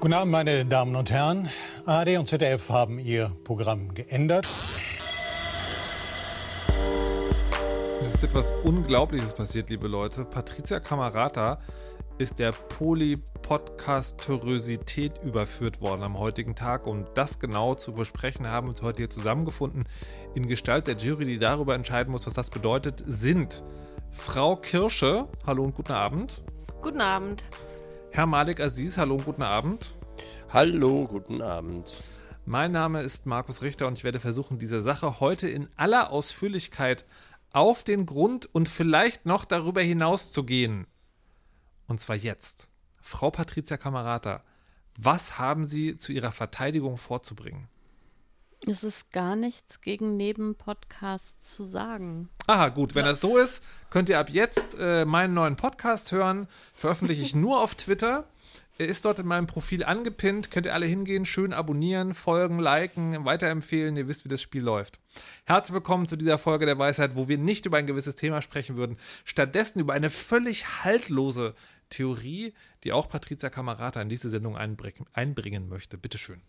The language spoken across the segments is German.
Guten Abend, meine Damen und Herren. ARD und ZDF haben ihr Programm geändert. Es ist etwas Unglaubliches passiert, liebe Leute. Patricia Camarata ist der Polypodcasterösität überführt worden am heutigen Tag. Um das genau zu besprechen, haben wir uns heute hier zusammengefunden in Gestalt der Jury, die darüber entscheiden muss, was das bedeutet, sind Frau Kirsche, hallo und guten Abend. Guten Abend. Herr Malik Aziz, hallo und guten Abend. Hallo, guten Abend. Mein Name ist Markus Richter und ich werde versuchen, dieser Sache heute in aller Ausführlichkeit auf den Grund und vielleicht noch darüber hinaus zu gehen. Und zwar jetzt. Frau Patricia Camerata, was haben Sie zu Ihrer Verteidigung vorzubringen? Es ist gar nichts gegen Nebenpodcasts zu sagen. Aha, gut. Wenn das so ist, könnt ihr ab jetzt äh, meinen neuen Podcast hören. Veröffentliche ich nur auf Twitter. Er ist dort in meinem Profil angepinnt. Könnt ihr alle hingehen, schön abonnieren, folgen, liken, weiterempfehlen. Ihr wisst, wie das Spiel läuft. Herzlich willkommen zu dieser Folge der Weisheit, wo wir nicht über ein gewisses Thema sprechen würden, stattdessen über eine völlig haltlose Theorie, die auch Patricia Camerata in diese Sendung einbringen möchte. Bitteschön.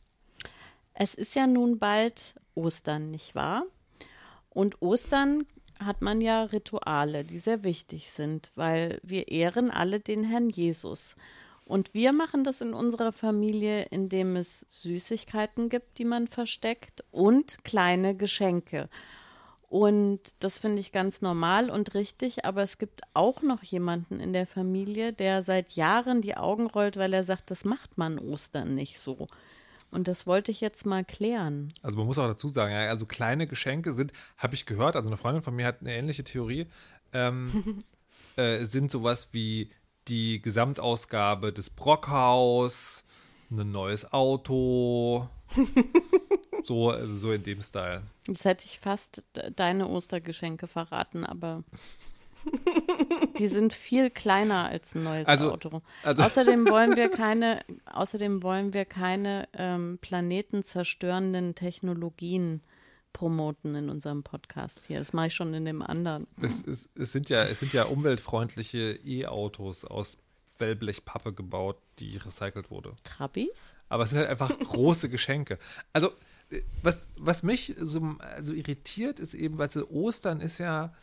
Es ist ja nun bald Ostern, nicht wahr? Und Ostern hat man ja Rituale, die sehr wichtig sind, weil wir ehren alle den Herrn Jesus. Und wir machen das in unserer Familie, indem es Süßigkeiten gibt, die man versteckt und kleine Geschenke. Und das finde ich ganz normal und richtig, aber es gibt auch noch jemanden in der Familie, der seit Jahren die Augen rollt, weil er sagt, das macht man Ostern nicht so. Und das wollte ich jetzt mal klären. Also man muss auch dazu sagen, also kleine Geschenke sind, habe ich gehört, also eine Freundin von mir hat eine ähnliche Theorie, ähm, äh, sind sowas wie die Gesamtausgabe des Brockhaus, ein neues Auto, so, also so in dem Style. Jetzt hätte ich fast deine Ostergeschenke verraten, aber die sind viel kleiner als ein neues also, Auto. Also außerdem wollen wir keine, außerdem wollen wir keine ähm, planetenzerstörenden Technologien promoten in unserem Podcast hier. Das mache ich schon in dem anderen. Es, es, es sind, ja, es sind ja umweltfreundliche E-Autos aus Wellblechpappe gebaut, die recycelt wurde. Trabis? Aber es sind halt einfach große Geschenke. Also, was, was mich so also irritiert, ist eben, weil so Ostern ist ja,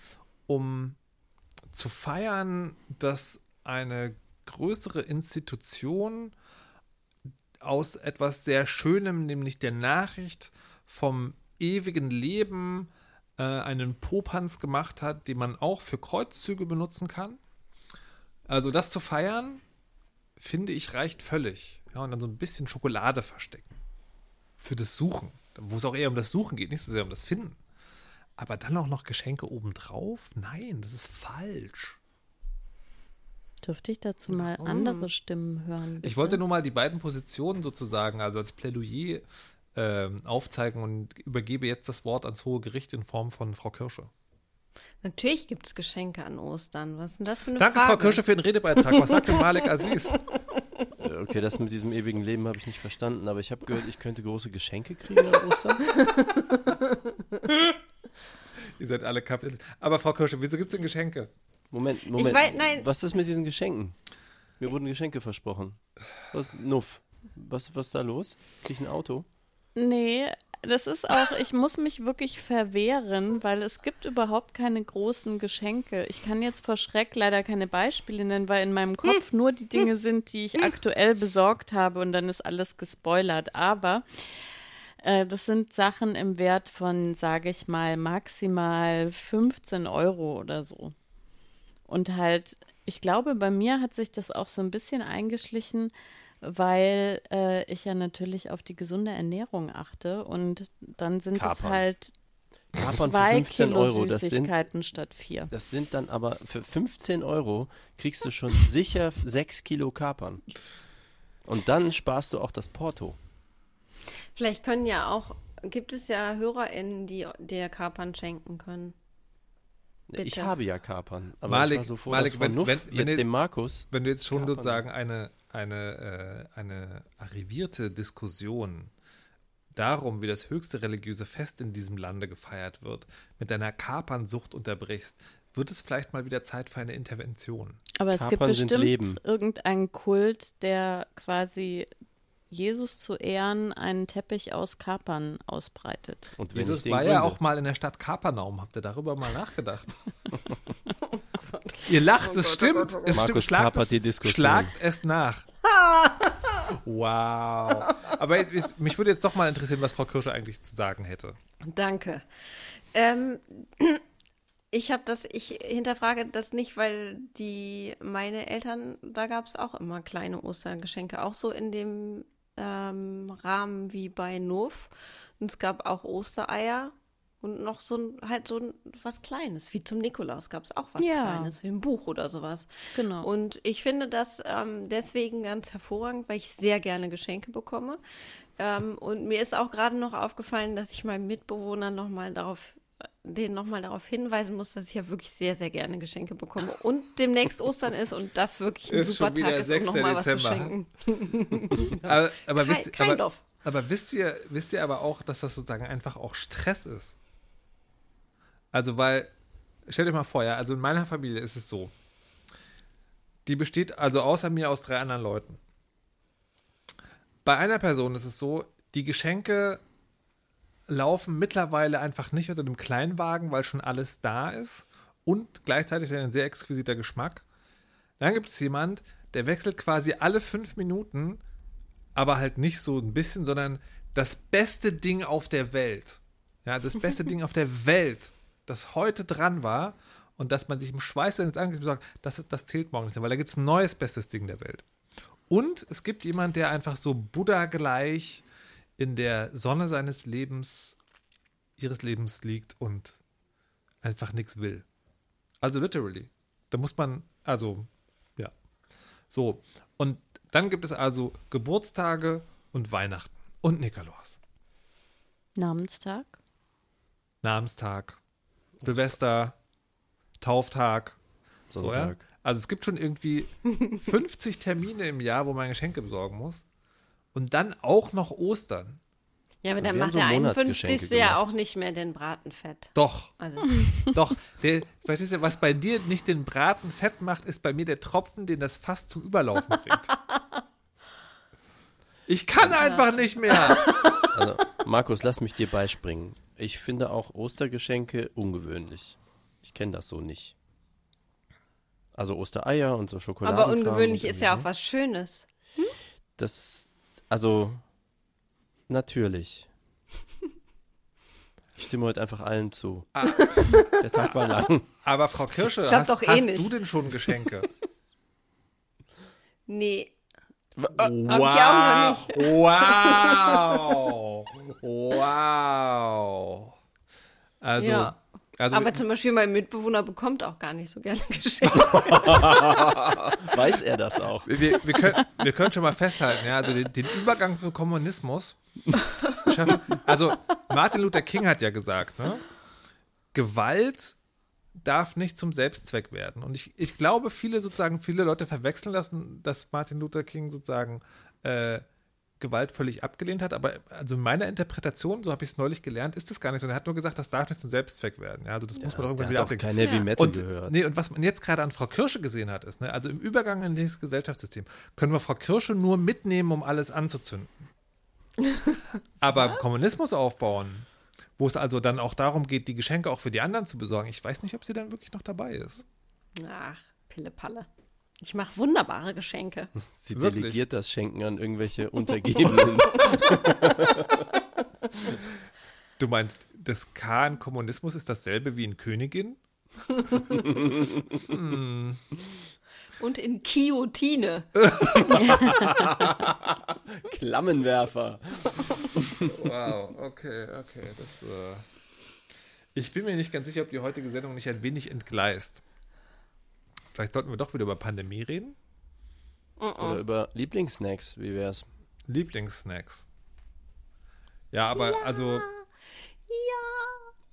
um zu feiern, dass eine größere Institution aus etwas sehr Schönem, nämlich der Nachricht vom ewigen Leben, äh, einen Popanz gemacht hat, den man auch für Kreuzzüge benutzen kann. Also das zu feiern, finde ich, reicht völlig. Ja, und dann so ein bisschen Schokolade verstecken. Für das Suchen. Wo es auch eher um das Suchen geht, nicht so sehr um das Finden. Aber dann auch noch Geschenke obendrauf? Nein, das ist falsch. Dürfte ich dazu mal oh. andere Stimmen hören? Bitte? Ich wollte nur mal die beiden Positionen sozusagen, also als Plädoyer äh, aufzeigen und übergebe jetzt das Wort ans Hohe Gericht in Form von Frau Kirsche. Natürlich gibt es Geschenke an Ostern. Was ist denn das für eine Danke, Frage? Frau Kirsche, für den Redebeitrag. Was sagt denn Malik Aziz? Okay, das mit diesem ewigen Leben habe ich nicht verstanden, aber ich habe gehört, ich könnte große Geschenke kriegen an Ostern. Ihr seid alle kapiert. Aber Frau Kirsche, wieso gibt es denn Geschenke? Moment, Moment. Weiß, nein. Was ist mit diesen Geschenken? Mir wurden Geschenke versprochen. Was, Nuff. Was, was ist da los? Krieg ich ein Auto? Nee, das ist auch, ich muss mich wirklich verwehren, weil es gibt überhaupt keine großen Geschenke. Ich kann jetzt vor Schreck leider keine Beispiele nennen, weil in meinem Kopf nur die Dinge sind, die ich aktuell besorgt habe und dann ist alles gespoilert. Aber äh, das sind Sachen im Wert von, sage ich mal, maximal 15 Euro oder so. Und halt, ich glaube, bei mir hat sich das auch so ein bisschen eingeschlichen, weil äh, ich ja natürlich auf die gesunde Ernährung achte und dann sind Kapern. es halt Kapern zwei Kilo Euro. Süßigkeiten sind, statt vier. Das sind dann aber für 15 Euro kriegst du schon sicher sechs Kilo Kapern. Und dann sparst du auch das Porto. Vielleicht können ja auch, gibt es ja HörerInnen, die dir Kapern schenken können. Bitte. Ich habe ja Kapern. Aber Malik, ich war so froh, Malik, wenn, Nuff, wenn, wenn, jetzt dem Markus. Wenn du jetzt schon Kapern. sozusagen eine, eine, äh, eine arrivierte Diskussion darum, wie das höchste religiöse Fest in diesem Lande gefeiert wird, mit deiner Kapernsucht unterbrichst, wird es vielleicht mal wieder Zeit für eine Intervention. Aber es Kapern gibt bestimmt irgendeinen Kult, der quasi Jesus zu Ehren einen Teppich aus Kapern ausbreitet. Und Jesus war ja auch mal in der Stadt Kapernaum. Habt ihr darüber mal nachgedacht? oh Ihr lacht, oh es Gott, stimmt. Oh Gott, oh. Es stimmt. Schlagt es, die Diskussion. schlagt es nach. wow. Aber jetzt, mich würde jetzt doch mal interessieren, was Frau Kirsche eigentlich zu sagen hätte. Danke. Ähm, ich habe das, ich hinterfrage das nicht, weil die meine Eltern, da gab es auch immer kleine Ostergeschenke, auch so in dem ähm, Rahmen wie bei Nuff. Und es gab auch Ostereier und noch so ein, halt so ein, was Kleines, wie zum Nikolaus gab es auch was ja. Kleines, wie ein Buch oder sowas. Genau. Und ich finde das ähm, deswegen ganz hervorragend, weil ich sehr gerne Geschenke bekomme. Ähm, und mir ist auch gerade noch aufgefallen, dass ich meinem Mitbewohner nochmal darauf den nochmal darauf hinweisen muss, dass ich ja wirklich sehr, sehr gerne Geschenke bekomme und demnächst Ostern ist und das wirklich ein ist super Tag ist, um nochmal was zu schenken. aber, aber, wisst, aber, aber, wisst ihr, wisst ihr aber auch, dass das sozusagen einfach auch Stress ist? Also, weil, stellt euch mal vor, ja, also in meiner Familie ist es so, die besteht also außer mir aus drei anderen Leuten. Bei einer Person ist es so, die Geschenke laufen mittlerweile einfach nicht unter dem Kleinwagen, weil schon alles da ist und gleichzeitig ein sehr exquisiter Geschmack. Dann gibt es jemand, der wechselt quasi alle fünf Minuten, aber halt nicht so ein bisschen, sondern das beste Ding auf der Welt. Ja, das beste Ding auf der Welt, das heute dran war und dass man sich im Schweiß seines Angesichts sagt, das, das zählt morgen nicht, weil da gibt es ein neues bestes Ding der Welt. Und es gibt jemand, der einfach so Buddha gleich in der Sonne seines Lebens, ihres Lebens liegt und einfach nichts will. Also literally. Da muss man, also, ja. So. Und dann gibt es also Geburtstage und Weihnachten und Nikolaus. Namenstag. Namenstag. Silvester. Tauftag. So, ja? Also es gibt schon irgendwie 50 Termine im Jahr, wo man Geschenke besorgen muss und dann auch noch Ostern. Ja, aber dann macht so der 51. ja auch nicht mehr den Bratenfett. Doch. Also. Doch. Der, verstehst du, was bei dir nicht den Braten fett macht, ist bei mir der Tropfen, den das fast zum Überlaufen bringt. Ich kann ja. einfach nicht mehr. Also, Markus, lass mich dir beispringen. Ich finde auch Ostergeschenke ungewöhnlich. Ich kenne das so nicht. Also Ostereier und so Schokolade. Aber ungewöhnlich ist ja auch was Schönes. Hm? Das also, natürlich. Ich stimme heute einfach allen zu. Ah. Der Tag war lang. Aber Frau Kirsche, hast, eh hast du denn schon Geschenke? nee. Wow. Wow. Wow. Also, ja. Also, Aber zum Beispiel mein Mitbewohner bekommt auch gar nicht so gerne Geschenke. Weiß er das auch? Wir, wir, können, wir können schon mal festhalten, ja, also den, den Übergang zum Kommunismus schaffen. Also Martin Luther King hat ja gesagt, ne, Gewalt darf nicht zum Selbstzweck werden. Und ich, ich glaube, viele sozusagen, viele Leute verwechseln lassen, dass Martin Luther King sozusagen äh, Gewalt völlig abgelehnt hat, aber also in meiner Interpretation, so habe ich es neulich gelernt, ist das gar nicht so. Er hat nur gesagt, das darf nicht zum Selbstzweck werden. Ja, also das ja, muss man doch irgendwann wieder ablegen. kein Heavy Metal und, gehört. Nee, und was man jetzt gerade an Frau Kirsche gesehen hat, ist, ne, also im Übergang in dieses Gesellschaftssystem können wir Frau Kirsche nur mitnehmen, um alles anzuzünden. aber Kommunismus aufbauen, wo es also dann auch darum geht, die Geschenke auch für die anderen zu besorgen, ich weiß nicht, ob sie dann wirklich noch dabei ist. Ach, Pille-Palle. Ich mache wunderbare Geschenke. Sie Wirklich? delegiert das Schenken an irgendwelche Untergebenen. du meinst, das K in Kommunismus ist dasselbe wie in Königin? hm. Und in Guillotine. Klammenwerfer. wow, okay, okay. Das, äh ich bin mir nicht ganz sicher, ob die heutige Sendung nicht ein wenig entgleist. Vielleicht sollten wir doch wieder über Pandemie reden. Uh -uh. Oder über Lieblingssnacks, wie wär's? Lieblingssnacks. Ja, aber ja. also. Ja.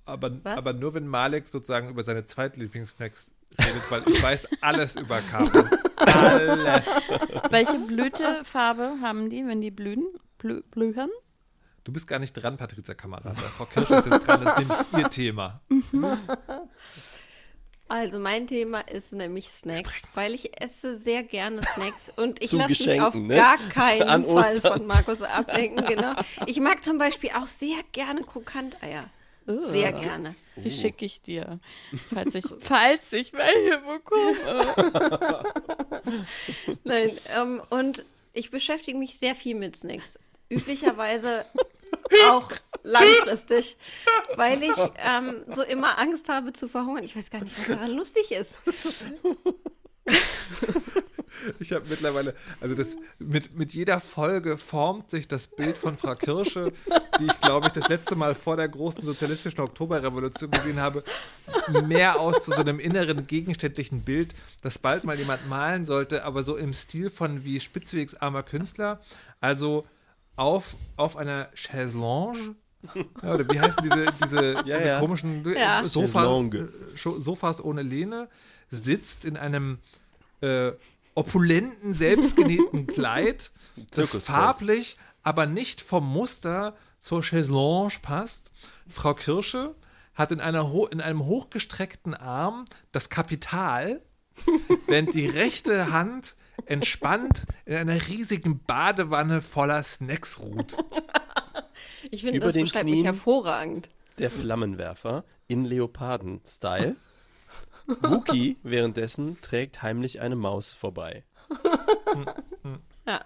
Aber, aber nur wenn Malek sozusagen über seine Zweitlieblingssnacks redet, weil ich weiß alles über Karten. alles. Welche Blütefarbe haben die, wenn die blühen? Blü blühen? Du bist gar nicht dran, Patrizia Kamerad. Frau Kirsch ist jetzt dran, das ist nämlich ihr Thema. Also mein Thema ist nämlich Snacks, weil ich esse sehr gerne Snacks und ich lasse mich auf ne? gar keinen An Fall Ostern. von Markus ablenken. Genau. Ich mag zum Beispiel auch sehr gerne Krokanteier. Sehr gerne. Die schicke ich dir, falls ich, falls ich welche bekomme. Nein, ähm, und ich beschäftige mich sehr viel mit Snacks. Üblicherweise auch langfristig, weil ich ähm, so immer Angst habe zu verhungern. Ich weiß gar nicht, was daran lustig ist. Ich habe mittlerweile, also das mit, mit jeder Folge formt sich das Bild von Frau Kirsche, die ich glaube ich das letzte Mal vor der großen sozialistischen Oktoberrevolution gesehen habe, mehr aus zu so einem inneren gegenständlichen Bild, das bald mal jemand malen sollte, aber so im Stil von wie Spitzwegs armer Künstler, also auf, auf einer Chaiselange. Ja, oder wie heißen diese, diese, diese ja. komischen Ja. Sofa, äh, Sofas ohne Lehne, sitzt in einem äh, opulenten, selbstgenähten Kleid, das farblich, aber nicht vom Muster zur Chaiselange passt. Frau Kirsche hat in, einer ho in einem hochgestreckten Arm das Kapital, während die rechte Hand entspannt in einer riesigen Badewanne voller Snacks ruht. Ich finde, Über das den beschreibt mich Knien. hervorragend. Der Flammenwerfer in Leoparden-Style. Wookie währenddessen trägt heimlich eine Maus vorbei. Ja.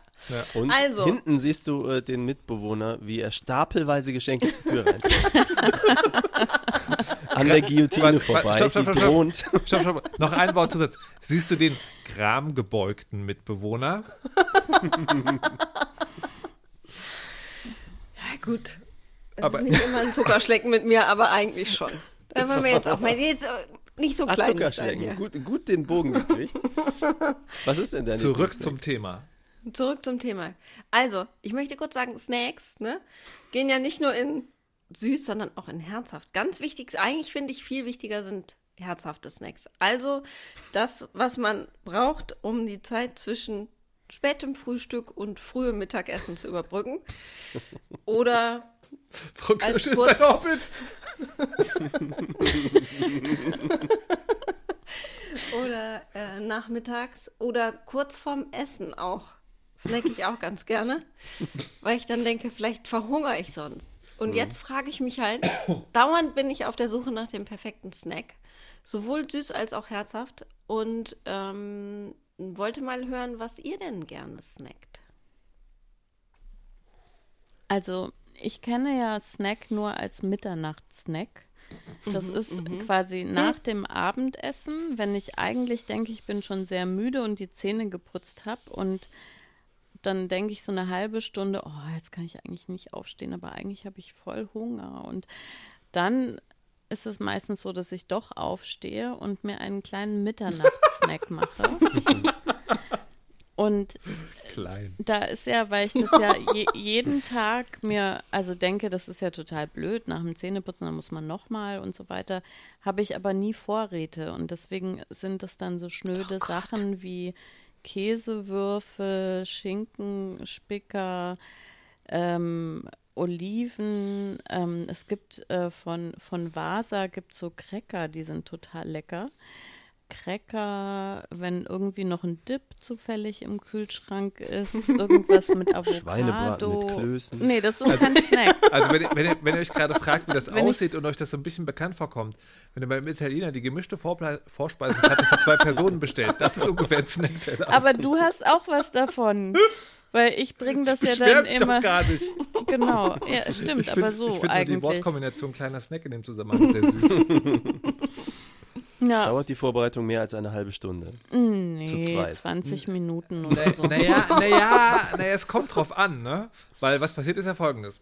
Und Also. hinten siehst du äh, den Mitbewohner, wie er stapelweise Geschenke zur Tür rein. An der Guillotine vorbei, warte, stopp, stopp, die stopp. Stopp, stopp. Noch ein Wortzusatz. Siehst du den gramgebeugten Mitbewohner? Ja, gut. Das Aber- ist nicht immer ein Zuckerschlecken mit mir, aber eigentlich schon. Da wollen wir jetzt auch mal jetzt äh, nicht so Ah, klein sein Zuckerschlecken. Gut, gut den Bogen gekriegt. Was ist denn dein Zurück zum Thema. Zurück zum Thema. Also, ich möchte kurz sagen, Snacks, ne, gehen ja nicht nur in süß, sondern auch in herzhaft. Ganz wichtig, eigentlich finde ich viel wichtiger sind herzhafte Snacks. Also das, was man braucht, um die Zeit zwischen spätem Frühstück und frühem Mittagessen zu überbrücken. Oder Frau Kirsch ist ein Hobbit. Oder äh, nachmittags oder kurz vorm Essen auch. Snack ich auch ganz gerne, weil ich dann denke, vielleicht verhungere ich sonst. Und jetzt frage ich mich halt, dauernd bin ich auf der Suche nach dem perfekten Snack, sowohl süß als auch herzhaft. Und ähm, wollte mal hören, was ihr denn gerne snackt. Also, ich kenne ja Snack nur als Mitternachtssnack. Das ist quasi nach dem Abendessen, wenn ich eigentlich denke, ich bin schon sehr müde und die Zähne geputzt habe und dann denke ich so eine halbe Stunde, oh, jetzt kann ich eigentlich nicht aufstehen, aber eigentlich habe ich voll Hunger. Und dann ist es meistens so, dass ich doch aufstehe und mir einen kleinen Mitternachtssnack mache. Und Klein. da ist ja, weil ich das ja je, jeden Tag mir, also denke, das ist ja total blöd, nach dem Zähneputzen, dann muss man nochmal und so weiter, habe ich aber nie Vorräte und deswegen sind das dann so schnöde Sachen wie Käsewürfel, Schinken, Spicker, ähm, Oliven. Ähm, es gibt äh, von, von Vasa gibt so Cracker, die sind total lecker. Cracker, wenn irgendwie noch ein Dip zufällig im Kühlschrank ist, irgendwas mit Avocado. Schweinebraten mit Klößen. Nee, das ist kein Snack. Also wenn, ihr- wenn, ihr, wenn ihr euch gerade fragt, wie das Wenn ich- aussieht und euch das so ein bisschen bekannt vorkommt, wenn ihr beim Italiener die gemischte Vorple Vorspeisenkarte für zwei Personen bestellt, das ist ungefähr ein Snackteller. Aber du hast auch was davon. Weil ich bringe das ja Beschwer dann immer. gar nicht. Genau, ja, stimmt, Ich aber find- so ich finde nur die eigentlich. Wortkombination kleiner Snack in dem Zusammenhang sehr süß. Ja, Dauert die Vorbereitung mehr als eine halbe Stunde. zu nee, zweit. 20 Minuten oder so. Naja, naja, naja, es kommt drauf an, ne? Weil was passiert ist ja folgendes.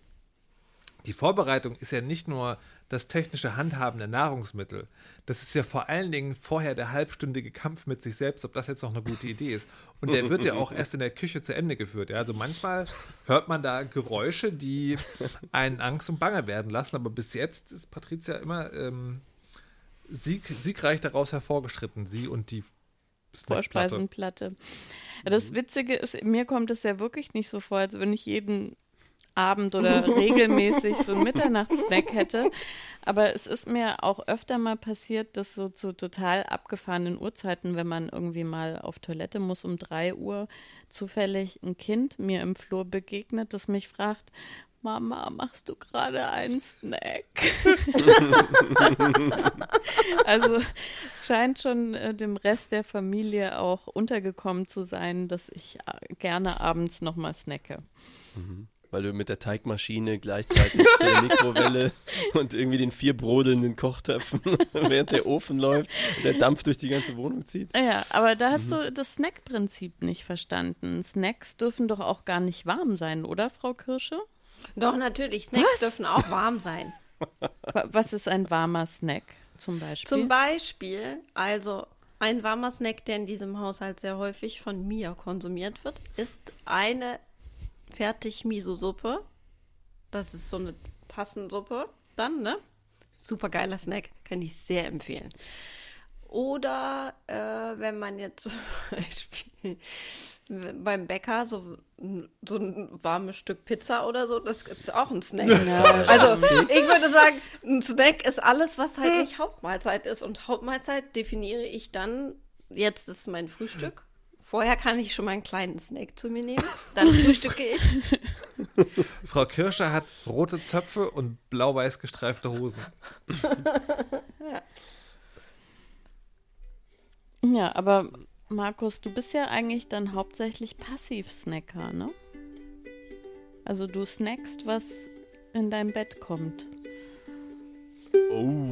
Die Vorbereitung ist ja nicht nur das technische Handhaben der Nahrungsmittel. Das ist ja vor allen Dingen vorher der halbstündige Kampf mit sich selbst, ob das jetzt noch eine gute Idee ist. Und der wird ja auch erst in der Küche zu Ende geführt. Ja? Also manchmal hört man da Geräusche, die einen Angst und Bange werden lassen. Aber bis jetzt ist Patricia immer ähm, sieg, siegreich daraus hervorgeschritten. Sie und die Snackplatte. Vorspeisenplatte. Das Witzige ist, mir kommt es ja wirklich nicht so vor, als wenn ich jeden Abend oder regelmäßig so einen Mitternachtssnack hätte. Aber es ist mir auch öfter mal passiert, dass so zu total abgefahrenen Uhrzeiten, wenn man irgendwie mal auf Toilette muss um drei Uhr, zufällig ein Kind mir im Flur begegnet, das mich fragt, Mama, machst du gerade einen Snack? also es scheint schon äh, dem Rest der Familie auch untergekommen zu sein, dass ich äh, gerne abends nochmal snacke. Mhm. Weil du mit der Teigmaschine gleichzeitig der Mikrowelle und irgendwie den vier brodelnden Kochtöpfen, während der Ofen läuft der Dampf durch die ganze Wohnung zieht. Ja, aber da hast mhm. du das Snack-Prinzip nicht verstanden. Snacks dürfen doch auch gar nicht warm sein, oder, Frau Kirsche? Doch, natürlich. Snacks Was? dürfen auch warm sein. Was ist ein warmer Snack zum Beispiel? Zum Beispiel, also ein warmer Snack, der in diesem Haushalt sehr häufig von mir konsumiert wird, ist eine Fertig-Miso-Suppe. Das ist so eine Tassensuppe dann, ne? Super geiler Snack, kann ich sehr empfehlen. Oder äh, wenn man jetzt zum Beispiel beim Bäcker so, so ein warmes Stück Pizza oder so, das ist auch ein Snack. Ja, also ich würde sagen, ein Snack ist alles, was halt nicht Hauptmahlzeit ist. Und Hauptmahlzeit definiere ich dann, jetzt ist mein Frühstück. Vorher kann ich schon mal einen kleinen Snack zu mir nehmen. Dann frühstücke ich. Frau Kirscher hat rote Zöpfe und blau-weiß gestreifte Hosen. ja. ja, aber Markus, du bist ja eigentlich dann hauptsächlich Passiv-Snacker, ne? Also du snackst, was in dein Bett kommt. Oh.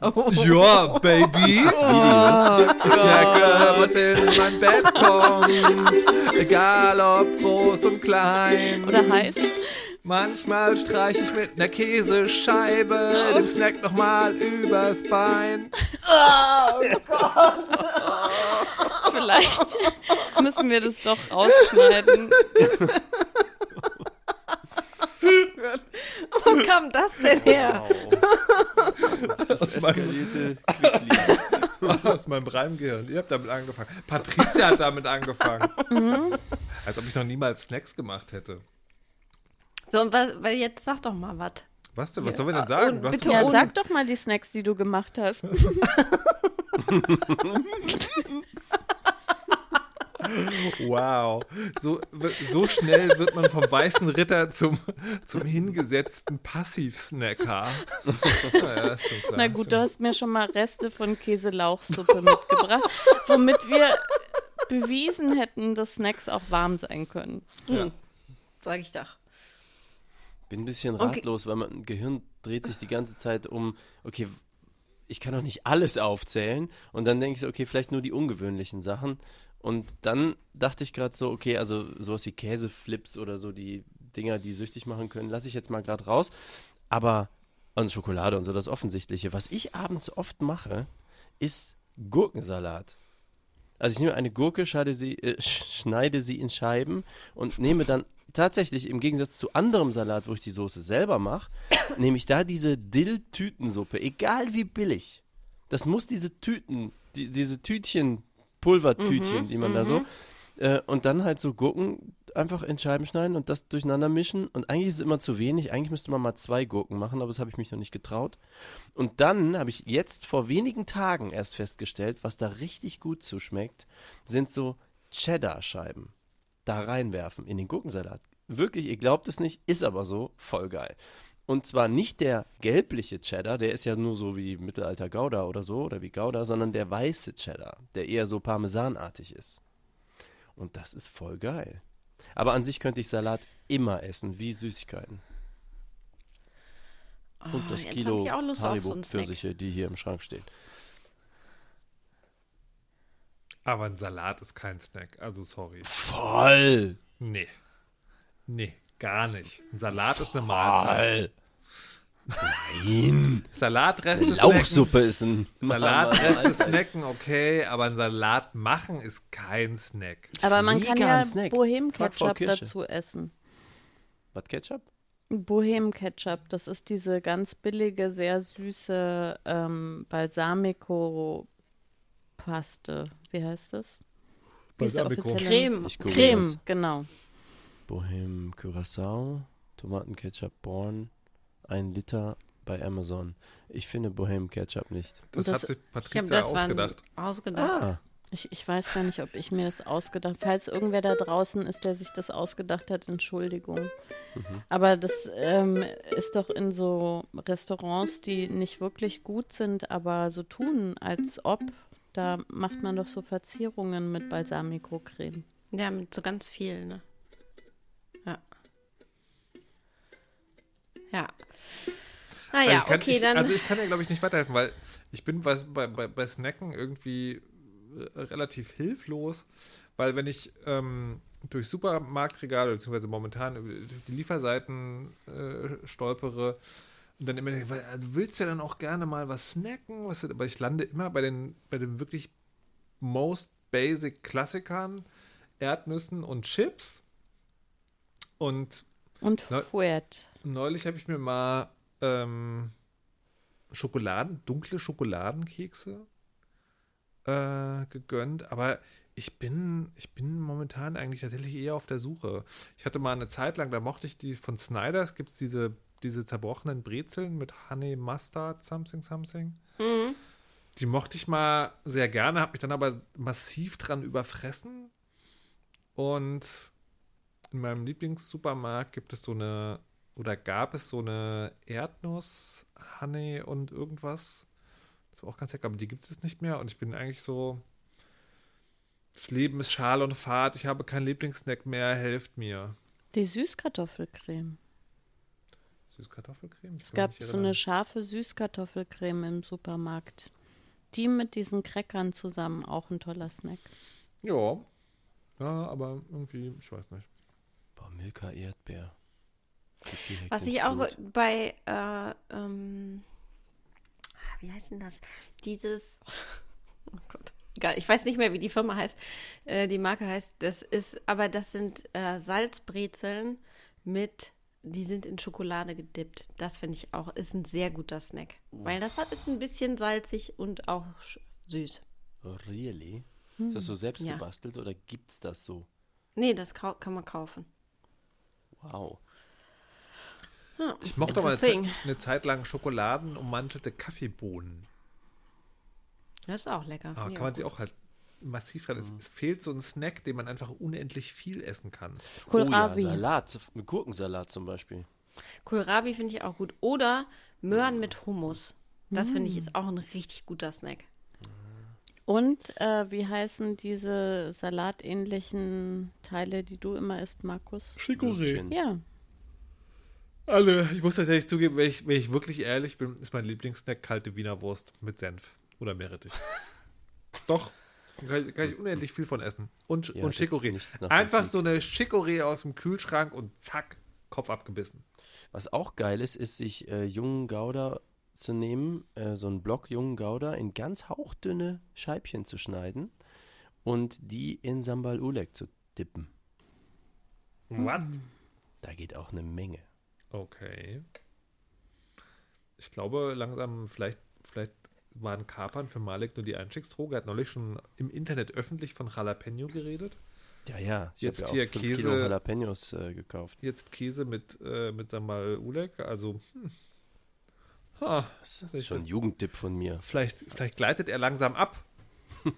oh. Ja, Baby. Oh, ich snacke, was in mein Bett kommt. Egal ob groß und klein. Oder heiß. Manchmal streiche ich mit einer Käsescheibe oh. dem Snack nochmal übers Bein. Oh Gott. Vielleicht müssen wir das doch rausschneiden. Wo kam das denn her? Wow. Das eskalierte Aus meinem Reimgehirn. Ihr habt damit angefangen. Patricia hat damit angefangen. Mhm. Als ob ich noch niemals Snacks gemacht hätte. So, weil jetzt sag doch mal was. Was denn? Was ja. sollen wir denn sagen? Du hast ja, sag doch mal die Snacks, die du gemacht hast. Wow. So, so schnell wird man vom weißen Ritter zum, zum hingesetzten Passivsnacker. ja, Na gut, du hast mir schon mal Reste von Käselauchsuppe mitgebracht, womit wir bewiesen hätten, dass Snacks auch warm sein können. Ja. Hm. Sag ich doch. Bin ein bisschen ratlos, okay. weil mein Gehirn dreht sich die ganze Zeit um, okay, ich kann doch nicht alles aufzählen. Und dann denke ich so, okay, vielleicht nur die ungewöhnlichen Sachen. Und dann dachte ich gerade so, okay, also sowas wie Käseflips oder so, die Dinger, die süchtig machen können, lasse ich jetzt mal gerade raus. Aber, und Schokolade und so, das Offensichtliche. Was ich abends oft mache, ist Gurkensalat. Also ich nehme eine Gurke, sie, äh, schneide sie in Scheiben und nehme dann tatsächlich im Gegensatz zu anderem Salat, wo ich die Soße selber mache, nehme ich da diese Dill-Tütensuppe, egal wie billig. Das muss diese Tüten, die, diese Tütchen Pulvertütchen, mhm, die man da so. Mhm. Äh, und dann halt so Gurken einfach in Scheiben schneiden und das durcheinander mischen. Und eigentlich ist es immer zu wenig. Eigentlich müsste man mal zwei Gurken machen, aber das habe ich mich noch nicht getraut. Und dann habe ich jetzt vor wenigen Tagen erst festgestellt, was da richtig gut zuschmeckt, sind so Cheddar-Scheiben. Da reinwerfen in den Gurkensalat. Wirklich, ihr glaubt es nicht, ist aber so, voll geil. Und zwar nicht der gelbliche Cheddar, der ist ja nur so wie Mittelalter Gouda oder so, oder wie Gouda, sondern der weiße Cheddar, der eher so parmesanartig ist. Und das ist voll geil. Aber an sich könnte ich Salat immer essen, wie Süßigkeiten. Oh, Und das Kilo Haribo so Pfirsiche, die hier im Schrank stehen. Aber ein Salat ist kein Snack, also sorry. Voll! Nee. Nee. Gar nicht. Ein Salat ist eine Mahlzeit. Nein. Salatreste Lauchsuppe ist ein Salatreste snacken, okay, aber ein Salat machen ist kein Snack. Aber man kann ja Bohem-Ketchup dazu essen. Was Ketchup? Bohem-Ketchup, das ist diese ganz billige, sehr süße ähm, Balsamico-Paste. Wie heißt das? Wie offizielle Creme. Creme, genau. Bohem Curacao. Tomatenketchup Born, ein Liter bei Amazon. Ich finde Bohem Ketchup nicht. Das, Das- hat sich Ich habe Patricia ausgedacht. ausgedacht. Ah, Ich, ich weiß gar nicht, ob ich mir das ausgedacht Falls irgendwer da draußen ist, der sich das ausgedacht hat, Entschuldigung. Aber das ähm, ist doch in so Restaurants, die nicht wirklich gut sind, aber so tun, als ob. Da macht man doch so Verzierungen mit Balsamico-Creme. Ja, mit so ganz viel, ne? Ja. Naja, also ich kann, okay, ich, dann. Also ich kann dir, glaube ich, nicht weiterhelfen, weil ich bin bei, bei, bei, Snacken irgendwie äh, relativ hilflos, weil wenn ich ähm, durch Supermarktregale, beziehungsweise momentan über die Lieferseiten äh, stolpere und dann immer weil, du willst ja dann auch gerne mal was snacken, was, aber ich lande immer bei den, bei den wirklich most basic Klassikern, Erdnüssen und Chips und Und Na- Fuet. Neulich habe ich mir mal ähm, Schokoladen, dunkle Schokoladenkekse äh, gegönnt, aber ich bin, ich bin momentan eigentlich tatsächlich eher auf der Suche. Ich hatte mal eine Zeit lang, da mochte ich die von Snyder's, gibt es diese, diese zerbrochenen Brezeln mit Honey Mustard, something, something. Die mochte ich mal sehr gerne, habe mich dann aber massiv dran überfressen. Und in meinem Lieblingssupermarkt gibt es so eine, oder gab es so eine Erdnuss, Honey und irgendwas. Das war auch ganz lecker, aber die gibt es nicht mehr. Und ich bin eigentlich so, das Leben ist schal und fad, ich habe keinen Lieblingssnack mehr, helft mir. Die Süßkartoffelcreme. Süßkartoffelcreme? Es gab so eine scharfe Süßkartoffelcreme im Supermarkt. Die mit diesen Crackern zusammen, auch ein toller Snack. Ja. Ja, aber irgendwie, ich weiß nicht. boah, Milka Erdbeer. Was ich auch Blut. bei, äh, ähm, ah, wie heißt denn das? Dieses, oh Gott, egal, ich weiß nicht mehr, wie die Firma heißt, äh, die Marke heißt, das ist, aber das sind äh, Salzbrezeln mit, die sind in Schokolade gedippt. Das finde ich auch, ist ein sehr guter Snack. Weil das hat, ist ein bisschen salzig und auch süß. Really? Ist das so selbst Ja. gebastelt oder gibt's das so? Nee, das kann man kaufen. Wow. Ja, Ich mochte mal eine Zeit, thing. eine Zeit lang schokoladenummantelte Kaffeebohnen. Das ist auch lecker. Ich kann man auch sie gut. auch halt massiv dran. Es, es fehlt so ein Snack, den man einfach unendlich viel essen kann. Kohlrabi. Oh ja, Salat, mit Gurkensalat zum Beispiel. Kohlrabi finde ich auch gut. Oder Möhren mit Hummus. Das finde ich ist auch ein richtig guter Snack. Und äh, wie heißen diese salatähnlichen Teile, die du immer isst, Markus? Würstchen. Ja. Also, ich muss tatsächlich zugeben, wenn ich, wenn ich wirklich ehrlich bin, ist mein Lieblingssnack kalte Wiener Wurst mit Senf oder Meerrettich. Doch. Da Kann ich, kann ich unendlich viel von essen. Und, Ja, und Chicorée. Einfach so eine Chicorée aus dem Kühlschrank und zack, Kopf abgebissen. Was auch geil ist, ist sich äh, jungen Gouda zu nehmen, äh, so einen Block jungen Gouda in ganz hauchdünne Scheibchen zu schneiden und die in Sambal Ulek zu dippen. What? Da geht auch eine Menge. Okay. Ich glaube, langsam, vielleicht, vielleicht waren Kapern für Malik nur die Einstiegsdroge. Er hat neulich schon im Internet öffentlich von Jalapeno geredet. Ja, ja. Ich Jetzt hier ja fünf Käse- Kilo Jalapenos äh, gekauft. Jetzt Käse mit, äh, mit Sambal Ulek. Also, hm. Ha, Das ist schon ein. Jugendtipp von mir. vielleicht, vielleicht gleitet er langsam ab.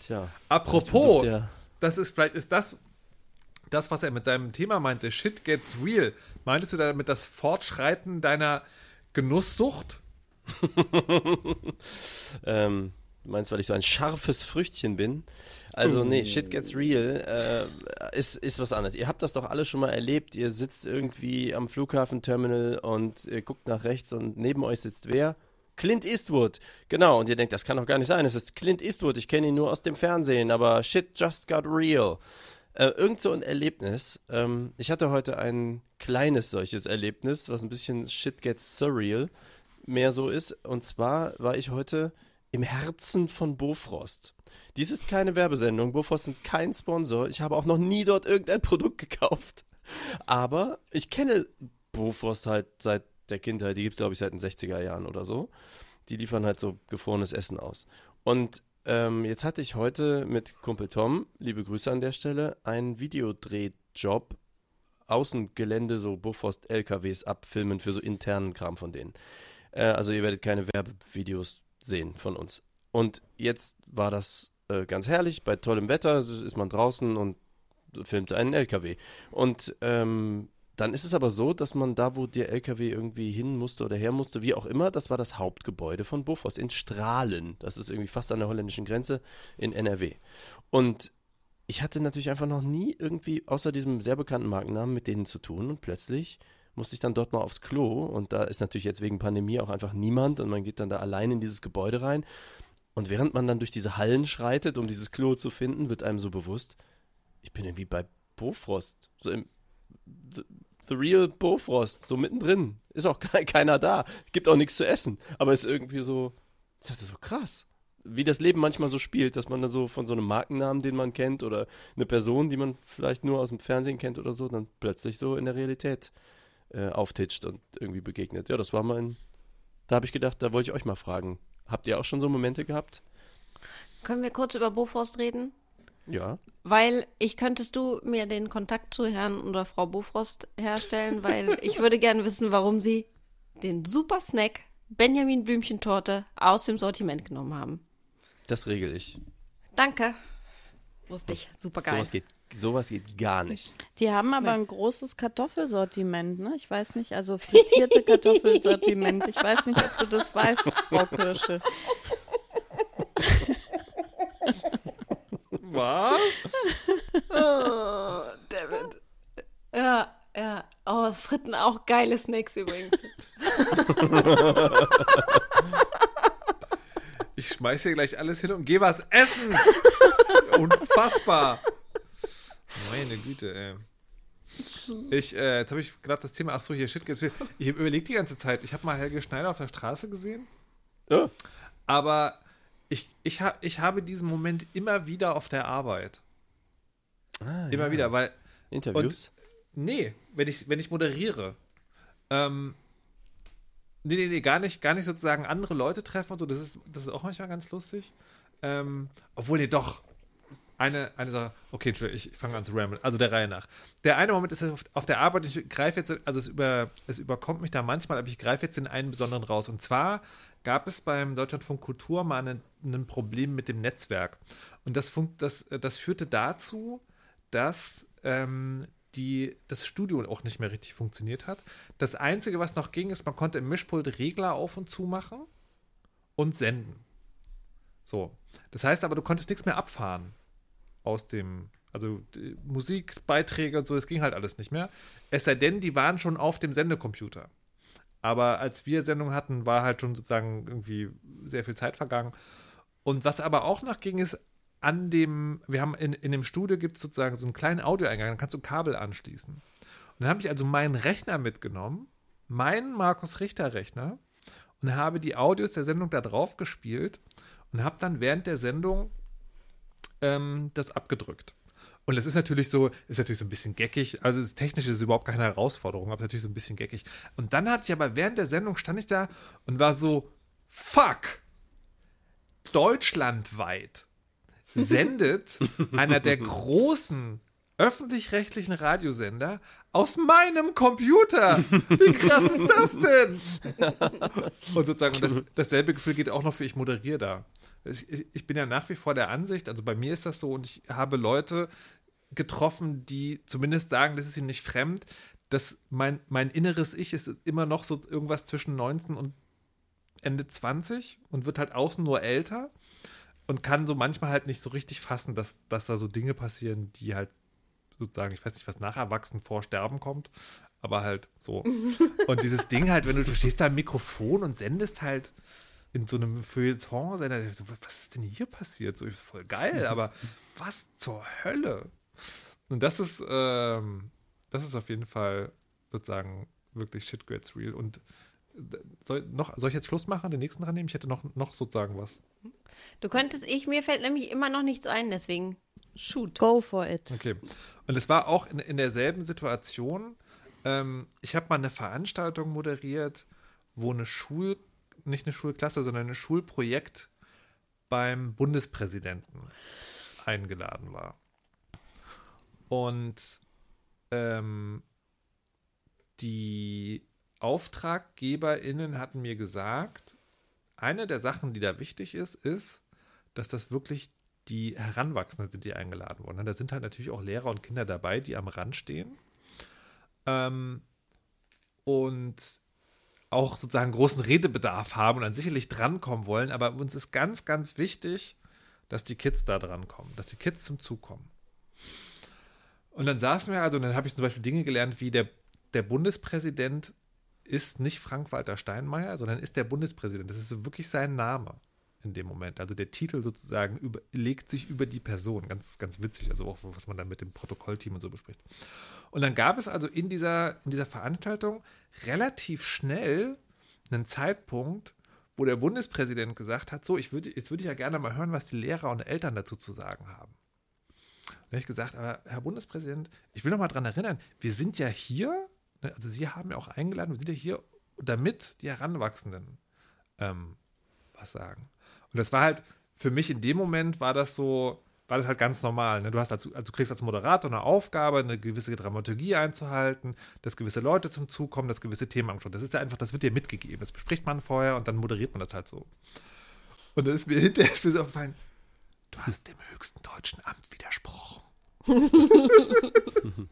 Tja. Apropos, das ist, vielleicht ist das, das, was er mit seinem Thema meinte, Shit gets real. Meintest du damit das Fortschreiten deiner Genusssucht? Ähm, du meinst, weil ich so ein scharfes Früchtchen bin? Also, nee, shit gets real äh, ist, ist was anderes. Ihr habt das doch alle schon mal erlebt. Ihr sitzt irgendwie am Flughafenterminal und ihr guckt nach rechts und neben euch sitzt wer? Clint Eastwood. Genau, und ihr denkt, das kann doch gar nicht sein. Es ist Clint Eastwood. Ich kenne ihn nur aus dem Fernsehen, aber shit just got real. Äh, irgend so ein Erlebnis. Ähm, ich hatte heute ein kleines solches Erlebnis, was ein bisschen shit gets surreal mehr so ist. Und zwar war ich heute im Herzen von Bofrost. Dies ist keine Werbesendung. Bofrost sind kein Sponsor. Ich habe auch noch nie dort irgendein Produkt gekauft. Aber ich kenne Bofrost halt seit der Kindheit. Die gibt es, glaube ich, seit den 60er Jahren oder so. Die liefern halt so gefrorenes Essen aus. Und ähm, jetzt hatte ich heute mit Kumpel Tom, liebe Grüße an der Stelle, einen Videodrehjob Außengelände so Bofrost-LKWs abfilmen für so internen Kram von denen. Äh, also ihr werdet keine Werbevideos sehen von uns. Und jetzt war das äh, ganz herrlich, bei tollem Wetter ist man draußen und filmt einen LKW. Und ähm, dann ist es aber so, dass man da, wo der LKW irgendwie hin musste oder her musste, wie auch immer, das war das Hauptgebäude von Bofors in Strahlen. Das ist irgendwie fast an der holländischen Grenze in NRW. Und ich hatte natürlich einfach noch nie irgendwie außer diesem sehr bekannten Markennamen mit denen zu tun. Und plötzlich musste ich dann dort mal aufs Klo. Und da ist natürlich jetzt wegen Pandemie auch einfach niemand. Und man geht dann da allein in dieses Gebäude rein. Und während man dann durch diese Hallen schreitet, um dieses Klo zu finden, wird einem so bewusst, ich bin irgendwie bei Bofrost, so im The, Real Bofrost, so mittendrin. Ist auch keiner da. Gibt auch nichts zu essen. Aber ist irgendwie so, ist so krass. Wie das Leben manchmal so spielt, dass man dann so von so einem Markennamen, den man kennt, oder eine Person, die man vielleicht nur aus dem Fernsehen kennt oder so, dann plötzlich so in der Realität äh, auftitscht und irgendwie begegnet. Ja, das war mein. Da habe ich gedacht, da wollte ich euch mal fragen. Habt ihr auch schon so Momente gehabt? Können wir kurz über Bofrost reden? Ja. Weil ich könntest du mir den Kontakt zu Herrn oder Frau Bofrost herstellen, weil ich würde gerne wissen, warum sie den super Snack Benjamin Blümchentorte aus dem Sortiment genommen haben. Das regel ich. Danke. Wusste ich. Super geil. Sowas geht, sowas geht gar nicht. Die haben aber ein großes Kartoffelsortiment, ne? Ich weiß nicht, also frittierte Kartoffelsortiment. Ich weiß nicht, ob du das weißt, Frau Kirsche. Was? Oh, David. Ja, ja. Oh, Fritten auch geile Snacks übrigens. Ich schmeiß hier gleich alles hin und geh was essen. Unfassbar. Meine Güte, ey. Ich, äh, jetzt habe ich gerade das Thema, ach so, hier Shit gibt's. Ich überlege die ganze Zeit, ich habe mal Helge Schneider auf der Straße gesehen. Ja. Aber ich, ich, ha, ich habe diesen Moment immer wieder auf der Arbeit. Ah, Immer ja. wieder, weil. Interviews? Nee, wenn ich, wenn ich moderiere. Ähm, nee, nee, nee, gar nicht, gar nicht sozusagen andere Leute treffen und so. Das ist, das ist auch manchmal ganz lustig. Ähm, obwohl, nee, doch. Eine, eine Sache. Okay, Entschuldigung, ich fange an zu rammeln. Also der Reihe nach. Der eine Moment ist auf, auf der Arbeit, ich greife jetzt, also es, über, es überkommt mich da manchmal, aber ich greife jetzt in einen besonderen raus. Und zwar gab es beim Deutschlandfunk Kultur mal einen, ein Problem mit dem Netzwerk. Und das, funkt, das, das führte dazu, dass ähm, die, das Studio auch nicht mehr richtig funktioniert hat. Das Einzige, was noch ging, ist, man konnte im Mischpult Regler auf und zu machen und senden. So. Das heißt aber, du konntest nichts mehr abfahren aus dem, also Musikbeiträge und so, es ging halt alles nicht mehr. Es sei denn, die waren schon auf dem Sendecomputer. Aber als wir Sendung hatten, war halt schon sozusagen irgendwie sehr viel Zeit vergangen. Und was aber auch noch ging, ist an dem, wir haben in, in dem Studio gibt es sozusagen so einen kleinen Audioeingang, dann kannst du Kabel anschließen. Und dann habe ich also meinen Rechner mitgenommen, meinen Markus Richter Rechner und habe die Audios der Sendung da drauf gespielt und habe dann während der Sendung ähm, das abgedrückt. Und das ist natürlich so, ist natürlich so ein bisschen geckig. Also technisch ist es überhaupt keine Herausforderung, aber natürlich so ein bisschen geckig. Und dann hatte ich aber während der Sendung stand ich da und war so, fuck, deutschlandweit sendet einer der großen öffentlich-rechtlichen Radiosender aus meinem Computer. Wie krass ist das denn? Und sozusagen das, dasselbe Gefühl geht auch noch für ich moderiere da. Ich, ich, ich bin ja nach wie vor der Ansicht, also bei mir ist das so und ich habe Leute getroffen, die zumindest sagen, das ist ihnen nicht fremd, dass mein, mein inneres Ich ist immer noch so irgendwas zwischen 19 und Ende 20 und wird halt außen nur älter und kann so manchmal halt nicht so richtig fassen, dass, dass da so Dinge passieren, die halt sozusagen, ich weiß nicht, was nach Erwachsenen vor Sterben kommt, aber halt so. Und dieses Ding halt, wenn du, du stehst da am Mikrofon und sendest halt in so einem Feuilleton, so, was ist denn hier passiert? So, voll geil, aber was zur Hölle? Und das ist, ähm, das ist auf jeden Fall sozusagen wirklich Shit Gets Real. Und soll, noch, soll ich jetzt Schluss machen, den nächsten dran nehmen? Ich hätte noch, noch sozusagen was. Du könntest, ich, mir fällt nämlich immer noch nichts ein, deswegen shoot. Go for it. Okay. Und es war auch in, in derselben Situation. Ähm, ich habe mal eine Veranstaltung moderiert, wo eine Schul, nicht eine Schulklasse, sondern ein Schulprojekt beim Bundespräsidenten eingeladen war. Und ähm, die AuftraggeberInnen hatten mir gesagt, eine der Sachen, die da wichtig ist, ist, dass das wirklich die Heranwachsenden sind, die eingeladen wurden. Da sind halt natürlich auch Lehrer und Kinder dabei, die am Rand stehen. Ähm, und auch sozusagen großen Redebedarf haben und dann sicherlich drankommen wollen. Aber uns ist ganz, ganz wichtig, dass die Kids da drankommen, dass die Kids zum Zug kommen. Und dann saßen wir also, und dann habe ich zum Beispiel Dinge gelernt, wie der, der Bundespräsident ist nicht Frank-Walter Steinmeier, sondern ist der Bundespräsident. Das ist wirklich sein Name in dem Moment. Also der Titel sozusagen über, legt sich über die Person. Ganz, ganz witzig, also auch was man dann mit dem Protokollteam und so bespricht. Und dann gab es also in dieser, in dieser Veranstaltung relativ schnell einen Zeitpunkt, wo der Bundespräsident gesagt hat: So, ich würde, jetzt würde ich ja gerne mal hören, was die Lehrer und Eltern dazu zu sagen haben. Und habe ich gesagt: Aber Herr Bundespräsident, ich will noch mal daran erinnern, wir sind ja hier, also Sie haben ja auch eingeladen, wir sind ja hier, damit die Heranwachsenden ähm, was sagen. Und das war halt, für mich in dem Moment war das so, war das halt ganz normal. Ne? Du, hast als, also du kriegst als Moderator eine Aufgabe, eine gewisse Dramaturgie einzuhalten, dass gewisse Leute zum Zug kommen, dass gewisse Themen angeschaut. Das ist ja einfach, das wird dir mitgegeben. Das bespricht man vorher und dann moderiert man das halt so. Und dann ist mir hinterher ist mir so aufgefallen, du hast dem höchsten deutschen Amt widersprochen.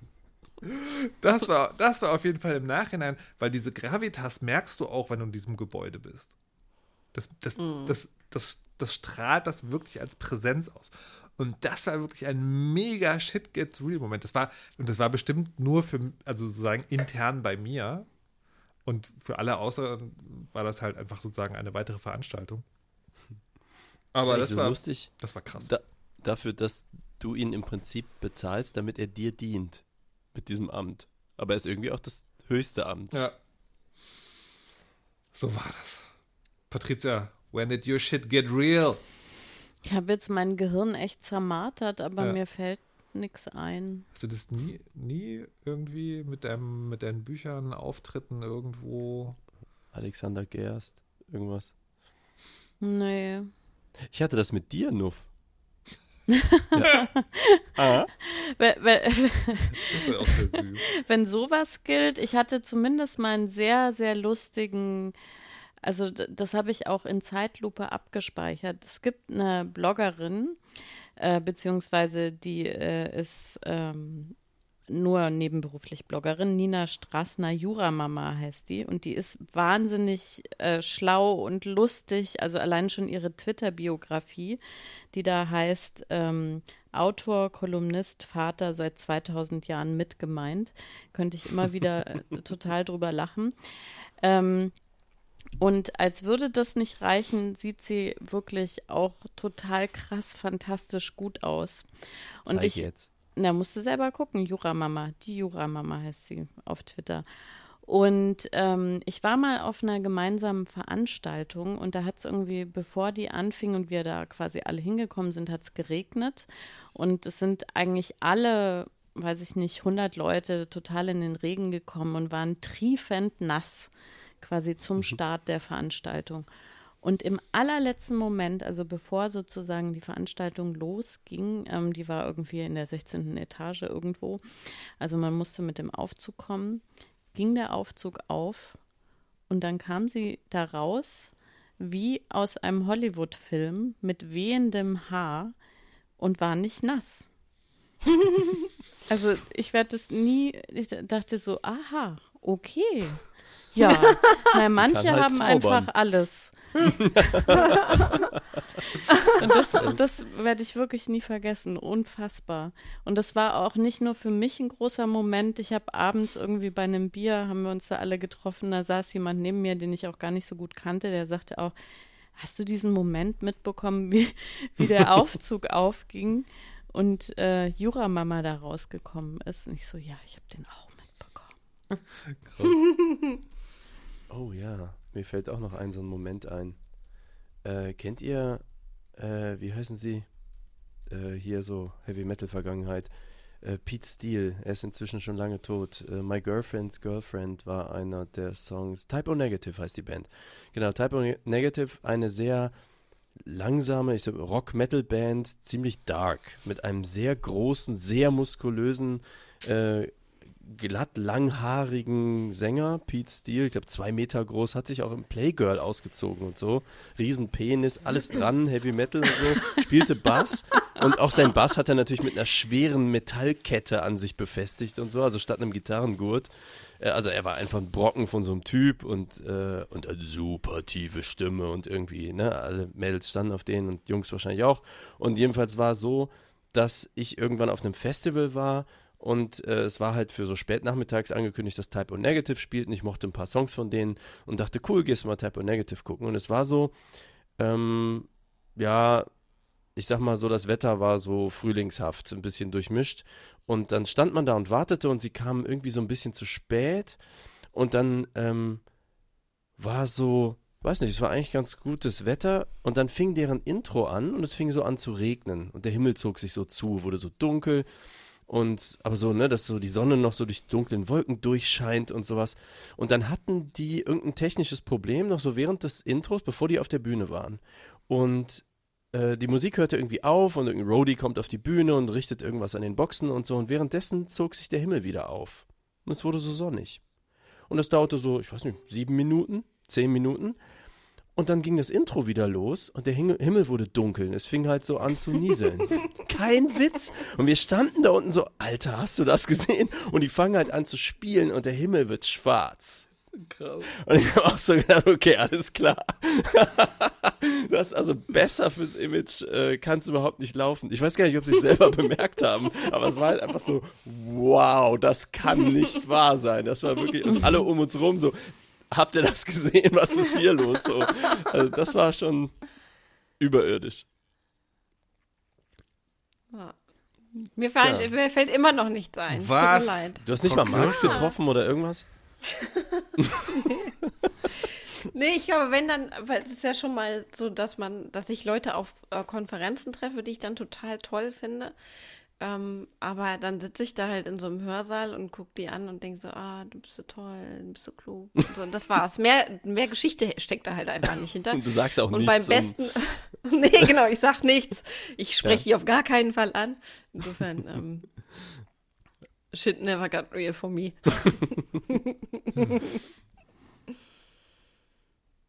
das, war, das war auf jeden Fall im Nachhinein, weil diese Gravitas merkst du auch, wenn du in diesem Gebäude bist. Das, das, mm. das, das, das strahlt das wirklich als Präsenz aus. Und das war wirklich ein mega Shit Gets Real Moment. Das war, und das war bestimmt nur für, also sozusagen intern bei mir. Und für alle außer war das halt einfach sozusagen eine weitere Veranstaltung. Aber das, das so war lustig. Das war krass. Da, dafür, dass du ihn im Prinzip bezahlst, damit er dir dient mit diesem Amt. Aber er ist irgendwie auch das höchste Amt. Ja. So war das. Patricia, when did your shit get real? Ich habe jetzt mein Gehirn echt zermartert, aber ja. mir fällt nichts ein. Hast du das nie, nie irgendwie mit, deinem, mit deinen Büchern, Auftritten irgendwo? Alexander Gerst, irgendwas? Nee. Ich hatte das mit dir, Nuff. Ja. ah. wenn. Wenn sowas gilt, ich hatte zumindest mal einen sehr, sehr lustigen also das habe ich auch in Zeitlupe abgespeichert. Es gibt eine Bloggerin, äh, beziehungsweise die äh, ist ähm, nur nebenberuflich Bloggerin. Nina Strassner, Juramama heißt die. Und die ist wahnsinnig äh, schlau und lustig. Also allein schon ihre Twitter-Biografie, die da heißt ähm, Autor, Kolumnist, Vater seit 2000 Jahren mitgemeint. Könnte ich immer wieder äh, total drüber lachen. Ähm, und als würde das nicht reichen, sieht sie wirklich auch total krass, fantastisch gut aus. Und Zeig ich jetzt. Na, musste selber gucken. Juramama, die Juramama heißt sie auf Twitter. Und ähm, ich war mal auf einer gemeinsamen Veranstaltung und da hat es irgendwie, bevor die anfing und wir da quasi alle hingekommen sind, hat es geregnet. Und es sind eigentlich alle, weiß ich nicht, 100 Leute total in den Regen gekommen und waren triefend nass quasi zum mhm. Start der Veranstaltung. Und im allerletzten Moment, also bevor sozusagen die Veranstaltung losging, ähm, die war irgendwie in der 16. Etage irgendwo, also man musste mit dem Aufzug kommen, ging der Aufzug auf und dann kam sie da raus wie aus einem Hollywood-Film mit wehendem Haar und war nicht nass. also ich werde das nie, ich dachte so, aha, okay. Ja, na, manche halt haben zaubern. einfach alles. und das, das werde ich wirklich nie vergessen. Unfassbar. Und das war auch nicht nur für mich ein großer Moment. Ich habe abends irgendwie bei einem Bier, haben wir uns da alle getroffen, da saß jemand neben mir, den ich auch gar nicht so gut kannte, der sagte auch, hast du diesen Moment mitbekommen, wie, wie der Aufzug aufging und äh, Juramama da rausgekommen ist? Und ich so, ja, ich habe den auch mitbekommen. Krass. Oh ja, mir fällt auch noch ein so ein Moment ein. Äh, kennt ihr, äh, wie heißen sie? Äh, hier so Heavy Metal Vergangenheit. Äh, Pete Steele, er ist inzwischen schon lange tot. Äh, My Girlfriend's Girlfriend war einer der Songs. Typo Negative heißt die Band. Genau, Typo Negative, eine sehr langsame, Rock-Metal-Band, ziemlich dark, mit einem sehr großen, sehr muskulösen äh, glatt langhaarigen Sänger, Pete Steele, ich glaube zwei Meter groß, hat sich auch im Playgirl ausgezogen und so. Riesenpenis, alles dran, Heavy Metal und so, spielte Bass. Und auch sein Bass hat er natürlich mit einer schweren Metallkette an sich befestigt und so, also statt einem Gitarrengurt. Äh, also er war einfach ein Brocken von so einem Typ und, äh, und eine super tiefe Stimme und irgendwie, ne, alle Mädels standen auf denen und Jungs wahrscheinlich auch. Und jedenfalls war es so, dass ich irgendwann auf einem Festival war und äh, es war halt für so spätnachmittags angekündigt, dass Type O Negative spielt und ich mochte ein paar Songs von denen und dachte, cool, gehst du mal Type O Negative gucken. Und es war so, ähm, ja, ich sag mal so, das Wetter war so frühlingshaft, ein bisschen durchmischt. Und dann stand man da und wartete und sie kamen irgendwie so ein bisschen zu spät. Und dann ähm, war so, weiß nicht, es war eigentlich ganz gutes Wetter. Und dann fing deren Intro an und es fing so an zu regnen. Und der Himmel zog sich so zu, wurde so dunkel. Und aber so, ne, dass so die Sonne noch so durch die dunklen Wolken durchscheint und sowas. Und dann hatten die irgendein technisches Problem noch so während des Intros, bevor die auf der Bühne waren. Und äh, die Musik hörte irgendwie auf und irgendein Roadie kommt auf die Bühne und richtet irgendwas an den Boxen und so. Und währenddessen zog sich der Himmel wieder auf. Und es wurde so sonnig. Und es dauerte so, ich weiß nicht, sieben Minuten, zehn Minuten. Und dann ging das Intro wieder los und der Himmel wurde dunkel. Und es fing halt so an zu nieseln. Kein Witz. Und wir standen da unten so, Alter, hast du das gesehen? Und die fangen halt an zu spielen und der Himmel wird schwarz. Krass. Und ich habe auch so gedacht, okay, alles klar. das ist also besser fürs Image äh, kann es überhaupt nicht laufen. Ich weiß gar nicht, ob sie es selber bemerkt haben, aber es war halt einfach so, wow, das kann nicht wahr sein. Das war wirklich, und alle um uns rum so, habt ihr das gesehen? Was ist hier los? So, also das war schon überirdisch. Mir, fallen, ja. mir, fällt immer noch nichts ein. Was? Du hast nicht okay. mal Marx getroffen oder irgendwas? nee, ich glaube, wenn dann, weil es ist ja schon mal so, dass man, dass ich Leute auf äh, Konferenzen treffe, die ich dann total toll finde. Ähm, aber dann sitze ich da halt in so einem Hörsaal und gucke die an und denke so, ah, du bist so toll, du bist so klug. Und, so, und das war's. Mehr, mehr Geschichte steckt da halt einfach nicht hinter. Und du sagst auch und nichts. Und beim besten, nee, genau, ich sag nichts. Ich spreche ja. die auf gar keinen Fall an. Insofern, ähm, shit never got real for me.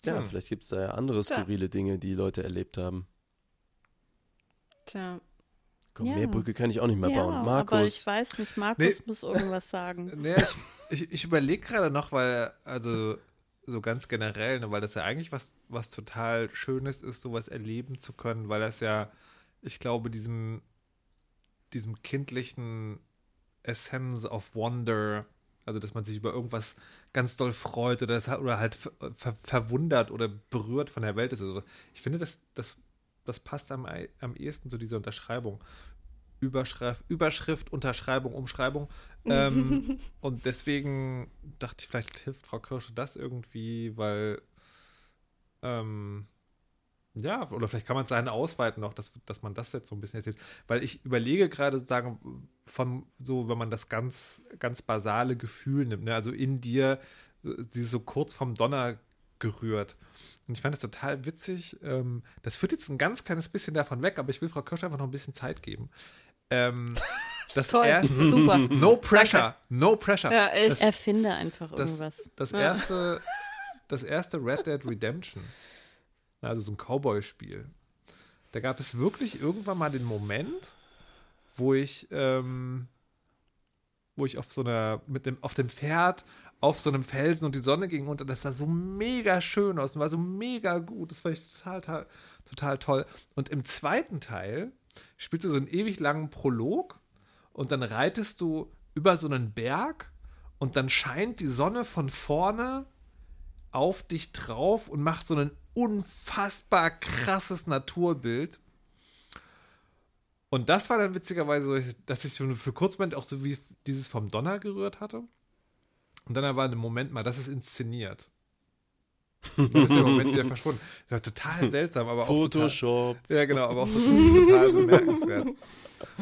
ja, hm. vielleicht gibt es da ja andere skurrile ja. Dinge, die Leute erlebt haben. Tja. Komm, ja. mehr Brücke kann ich auch nicht mehr ja, bauen. Markus. Aber ich weiß nicht, Markus nee. muss irgendwas sagen. Nee, ich, ich, ich überlege gerade noch, weil, also so ganz generell, ne, weil das ja eigentlich was, was total Schönes ist, sowas erleben zu können, weil das ja, ich glaube, diesem, diesem kindlichen Essence of Wonder, also dass man sich über irgendwas ganz doll freut oder, das, oder halt ver, verwundert oder berührt von der Welt ist. Oder Ich finde, das, das das passt am, am ehesten zu dieser Unterschreibung. Überschrift, Überschrift Unterschreibung, Umschreibung. Ähm, und deswegen dachte ich, vielleicht hilft Frau Kirsche das irgendwie, weil ähm, ja, oder vielleicht kann man es dahin ausweiten noch, dass, dass man das jetzt so ein bisschen erzählt. Weil ich überlege gerade sozusagen von so, wenn man das ganz, ganz basale Gefühl nimmt, ne? also in dir, dieses so kurz vom Donner gerührt. Und ich fand es total witzig. Ähm, das führt jetzt ein ganz kleines bisschen davon weg, aber ich will Frau Kirsch einfach noch ein bisschen Zeit geben. Ähm, das Toll, erste, super. No pressure, Danke. no pressure. Ja, echt. Das, Erfinde einfach das, irgendwas. Das, erste, das erste Red Dead Redemption, also so ein Cowboy-Spiel, da gab es wirklich irgendwann mal den Moment, wo ich, ähm, wo ich auf so einer, mit dem, auf dem Pferd auf so einem Felsen und die Sonne ging unter. Das sah so mega schön aus und war so mega gut. Das fand ich total, total toll. Und im zweiten Teil spielst du so einen ewig langen Prolog und dann reitest du über so einen Berg und dann scheint die Sonne von vorne auf dich drauf und macht so ein unfassbar krasses Naturbild. Und das war dann witzigerweise so, dass ich für kurz Moment auch so wie dieses vom Donner gerührt hatte. Und dann war ein Moment mal, das ist inszeniert. dann ist der Moment wieder verschwunden. Ja, total seltsam, aber auch Photoshop. Total, ja, genau, aber auch so total bemerkenswert.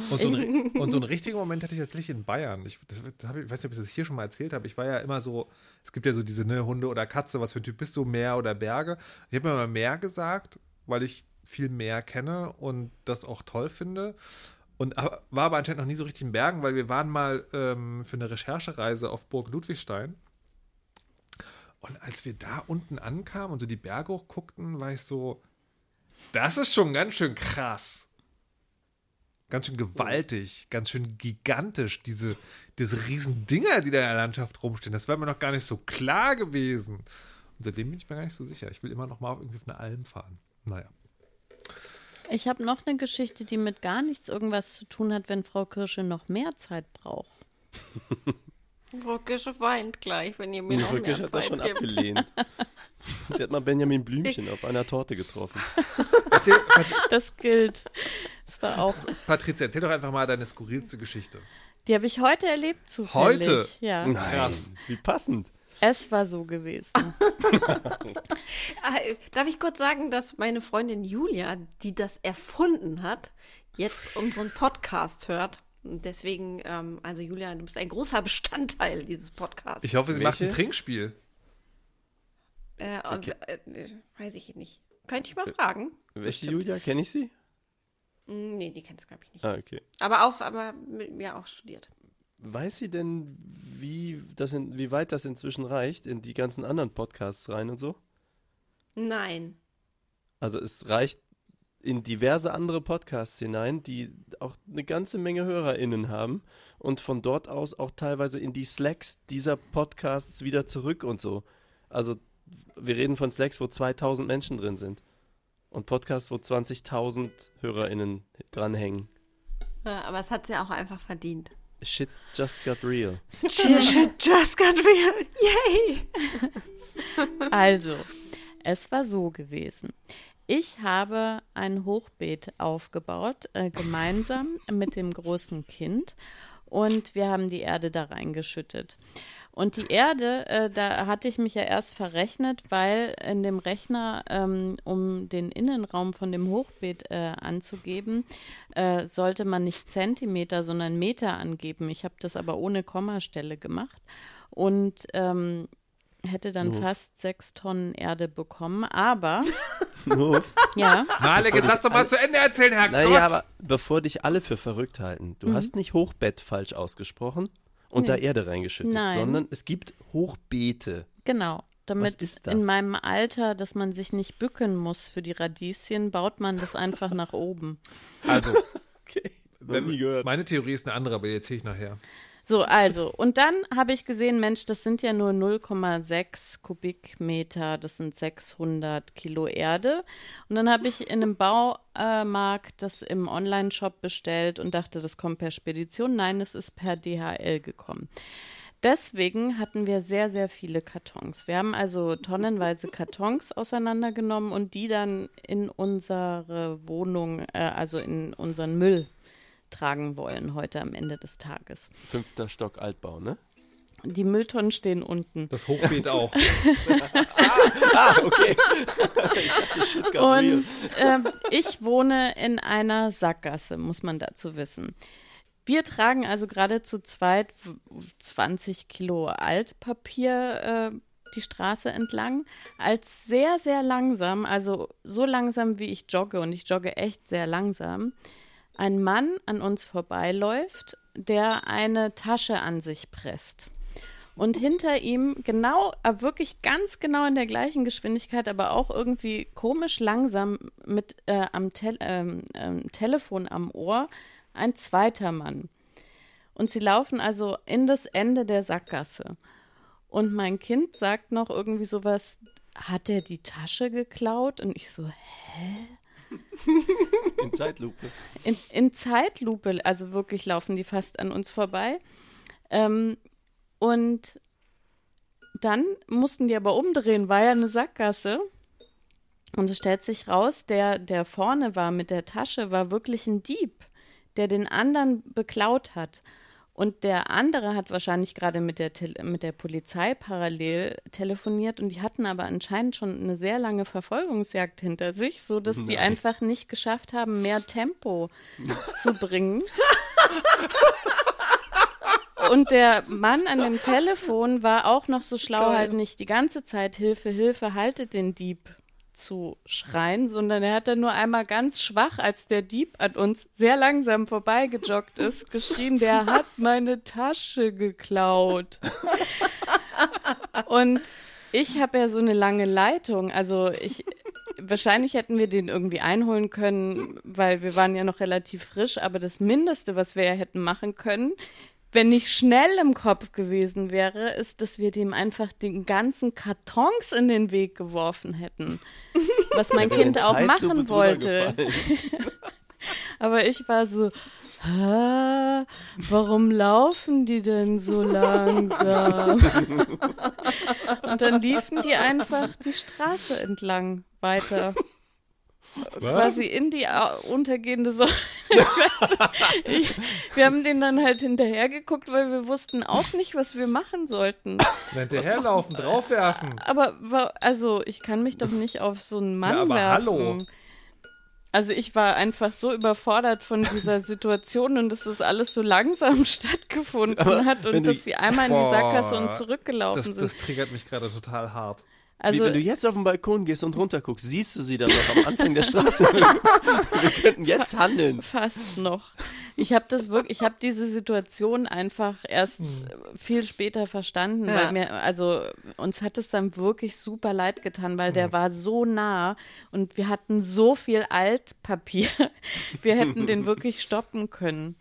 Und so, ein, und so einen richtigen Moment hatte ich tatsächlich in Bayern. Ich, das, das ich, ich weiß nicht, ob ich das hier schon mal erzählt habe. Ich war ja immer so, es gibt ja so diese ne, Hunde oder Katze, was für ein Typ bist du, Meer oder Berge. Ich habe mir mal Meer gesagt, weil ich viel mehr kenne und das auch toll finde. Und war aber anscheinend noch nie so richtig in Bergen, weil wir waren mal ähm, für eine Recherchereise auf Burg Ludwigstein. Und als wir da unten ankamen und so die Berge hoch guckten, war ich so, das ist schon ganz schön krass. Ganz schön gewaltig, ganz schön gigantisch, diese, diese riesen Dinger, die da in der Landschaft rumstehen. Das war mir noch gar nicht so klar gewesen. Und seitdem bin ich mir gar nicht so sicher. Ich will immer noch mal irgendwie auf eine Alm fahren. Naja. Ich habe noch eine Geschichte, die mit gar nichts irgendwas zu tun hat, wenn Frau Kirsche noch mehr Zeit braucht. Frau Kirsche weint gleich, wenn ihr mir noch Frau mehr Kirsche hat das schon gibt. abgelehnt. Sie hat mal Benjamin Blümchen auf einer Torte getroffen. Erzähl, Das gilt. Das war auch. Patrizia, erzähl doch einfach mal deine skurrilste Geschichte. Die habe ich heute erlebt zufällig. Heute? Ja. Nein, wie passend. Es war so gewesen. Ah, äh, Darf ich kurz sagen, dass meine Freundin Julia, die das erfunden hat, jetzt unseren Podcast hört. Und deswegen, ähm, also Julia, du bist ein großer Bestandteil dieses Podcasts. Ich hoffe, sie macht ein Welche? Trinkspiel. Äh, und, Okay. äh, weiß ich nicht. Könnte ich mal fragen? Welche Julia? Kenne ich sie? Hm, Nee, die kennst du, glaube ich, nicht. Ah, okay. Aber auch, aber mit mir auch studiert. Weiß sie denn, wie, das in, wie weit das inzwischen reicht in die ganzen anderen Podcasts rein und so? Nein. Also es reicht in diverse andere Podcasts hinein, die auch eine ganze Menge HörerInnen haben und von dort aus auch teilweise in die Slacks dieser Podcasts wieder zurück und so. Also wir reden von Slacks, wo 2000 Menschen drin sind und Podcasts, wo 20.000 HörerInnen dranhängen. Ja, aber es hat sie auch einfach verdient. Shit just got real. Just got real. Yay! Also, es war so gewesen. Ich habe ein Hochbeet aufgebaut, äh, gemeinsam mit dem großen Kind. Und wir haben die Erde da reingeschüttet. Und die Erde, äh, da hatte ich mich ja erst verrechnet, weil in dem Rechner, ähm, um den Innenraum von dem Hochbeet äh, anzugeben, äh, sollte man nicht Zentimeter, sondern Meter angeben. Ich habe das aber ohne Kommastelle gemacht. Und ähm, hätte dann Uff. fast sechs Tonnen Erde bekommen. Aber, Nur ja, Malek, jetzt lass doch mal zu Ende erzählen, Herr Gott. Naja, aber bevor dich alle für verrückt halten, du Mhm. hast nicht Hochbett falsch ausgesprochen und da Erde reingeschüttet, Nein. sondern es gibt Hochbeete. genau. Damit ist das? in meinem Alter, dass man sich nicht bücken muss für die Radieschen, baut man das einfach nach oben. Also, Okay. Gehört. meine Theorie ist eine andere, aber die erzähle ich nachher. So, also, und dann habe ich gesehen, Mensch, das sind ja nur 0,6 Kubikmeter, das sind 600 Kilo Erde. Und dann habe ich in einem Baumarkt das im Online-Shop bestellt und dachte, das kommt per Spedition. Nein, es ist per DHL gekommen. Deswegen hatten wir sehr, sehr viele Kartons. Wir haben also tonnenweise Kartons auseinandergenommen und die dann in unsere Wohnung, äh, also in unseren Müll tragen wollen heute am Ende des Tages. Fünfter Stock Altbau, ne? Die Mülltonnen stehen unten. Das Hochbeet auch. Ah, okay. ich. Und ähm, ich wohne in einer Sackgasse, muss man dazu wissen. Wir tragen also gerade zu zweit 20 Kilo Altpapier äh, die Straße entlang, als sehr, sehr langsam, also so langsam wie ich jogge und ich jogge echt sehr langsam, ein Mann an uns vorbeiläuft, der eine Tasche an sich presst. Und hinter ihm genau, äh, wirklich ganz genau in der gleichen Geschwindigkeit, aber auch irgendwie komisch langsam mit äh, am Tel ähm, ähm, Telefon am Ohr, ein zweiter Mann. Und sie laufen also in das Ende der Sackgasse. Und mein Kind sagt noch irgendwie sowas, hat er die Tasche geklaut? Und ich so, In Zeitlupe. in, in Zeitlupe, also wirklich laufen die fast an uns vorbei. Ähm, und dann mussten die aber umdrehen, war ja eine Sackgasse. Und es stellt sich raus, der, der vorne war mit der Tasche, war wirklich ein Dieb, der den anderen beklaut hat. Und der andere hat wahrscheinlich gerade mit der, mit der Polizei parallel telefoniert und die hatten aber anscheinend schon eine sehr lange Verfolgungsjagd hinter sich, so dass die einfach nicht geschafft haben, mehr Tempo zu bringen. Und der Mann an dem Telefon war auch noch so schlau, Geil. halt nicht die ganze Zeit Hilfe, Hilfe, haltet den Dieb zu schreien, sondern er hat dann nur einmal ganz schwach, als der Dieb an uns sehr langsam vorbeigejoggt ist, geschrien, der hat meine Tasche geklaut. Und ich habe ja so eine lange Leitung, also ich wahrscheinlich hätten wir den irgendwie einholen können, weil wir waren ja noch relativ frisch, aber das Mindeste, was wir ja hätten machen können, wenn ich schnell im Kopf gewesen wäre, ist, dass wir dem einfach den ganzen Kartons in den Weg geworfen hätten. Was mein Kind auch machen wollte. Aber ich war so, warum laufen die denn so langsam? Und dann liefen die einfach die Straße entlang weiter. Was? quasi in die untergehende Sonne. ich, wir haben den dann halt hinterhergeguckt, weil wir wussten auch nicht, was wir machen sollten. Hinterherlaufen, draufwerfen. Aber also ich kann mich doch nicht auf so einen Mann ja, aber werfen. Hallo. Also ich war einfach so überfordert von dieser Situation und dass das alles so langsam stattgefunden aber hat und dass sie einmal in die Sackgasse und zurückgelaufen das, sind. Das triggert mich gerade total hart. Also, Wie, wenn du jetzt auf den Balkon gehst und runterguckst, siehst du sie dann noch am Anfang der Straße. Wir könnten jetzt handeln. Fast noch. Ich habe das wirklich, ich habe diese Situation einfach erst hm. viel später verstanden, ja. weil mir, also uns hat es dann wirklich super leid getan, weil der war so nah und wir hatten so viel Altpapier. Wir hätten den wirklich stoppen können.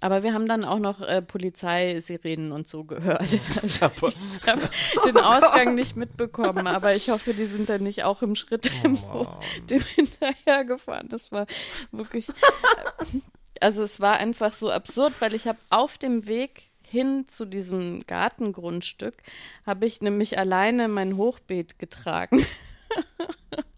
Aber wir haben dann auch noch äh, Polizeisirenen und so gehört. Also ich habe den Ausgang nicht mitbekommen, aber ich hoffe, die sind dann nicht auch im Schritttempo oh dem hinterhergefahren. Das war wirklich. Also es war einfach so absurd, weil ich habe auf dem Weg hin zu diesem Gartengrundstück habe ich nämlich alleine mein Hochbeet getragen.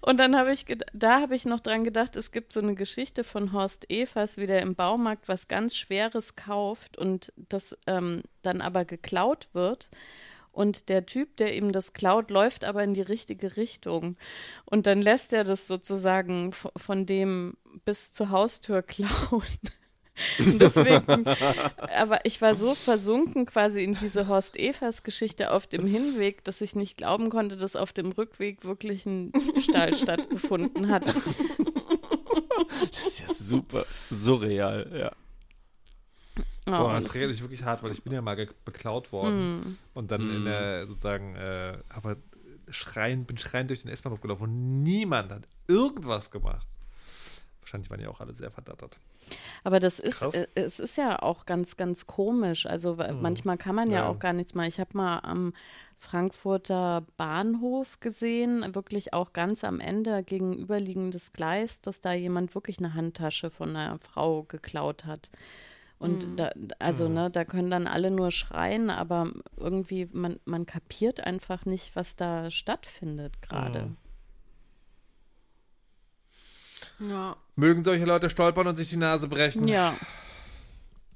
Und dann habe ich, da habe ich noch dran gedacht, es gibt so eine Geschichte von Horst Evers, wie der im Baumarkt was ganz Schweres kauft und das ähm, dann aber geklaut wird. Und der Typ, der ihm das klaut, läuft aber in die richtige Richtung. Und dann lässt er das sozusagen von dem bis zur Haustür klauen. Deswegen, aber ich war so versunken quasi in diese Horst Evers Geschichte auf dem Hinweg, dass ich nicht glauben konnte, dass auf dem Rückweg wirklich ein Stall stattgefunden hat. Das ist ja super surreal, ja. Oh, Boah, das triggert mich wirklich hart, weil ich bin ja mal beklaut worden mm. und dann mm. in der sozusagen, äh, aber schreien, bin schreiend durch den S-Bahnhof gelaufen und niemand hat irgendwas gemacht. Wahrscheinlich waren die auch alle sehr verdattert. Aber das ist, äh, es ist ja auch ganz, ganz komisch. Also mhm. manchmal kann man ja, ja, auch gar nichts machen. Ich habe mal am Frankfurter Bahnhof gesehen, wirklich auch ganz am Ende gegenüberliegendes Gleis, dass da jemand wirklich eine Handtasche von einer Frau geklaut hat. Und mhm. da, also, mhm. ne, da können dann alle nur schreien, aber irgendwie, man, man kapiert einfach nicht, was da stattfindet gerade. Ja. Mögen solche Leute stolpern und sich die Nase brechen. Ja.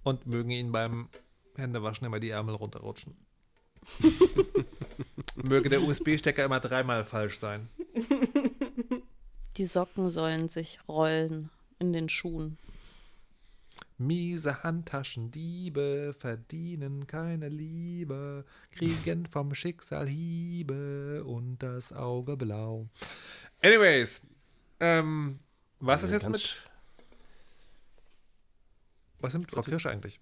Und mögen ihnen beim Händewaschen immer die Ärmel runterrutschen. Möge der USB-Stecker immer dreimal falsch sein. Die Socken sollen sich rollen in den Schuhen. Miese Handtaschendiebe verdienen keine Liebe, kriegen vom Schicksal Hiebe und das Auge blau. Anyways, ähm, was ist jetzt mit. Was ist mit Frau Kirsche eigentlich?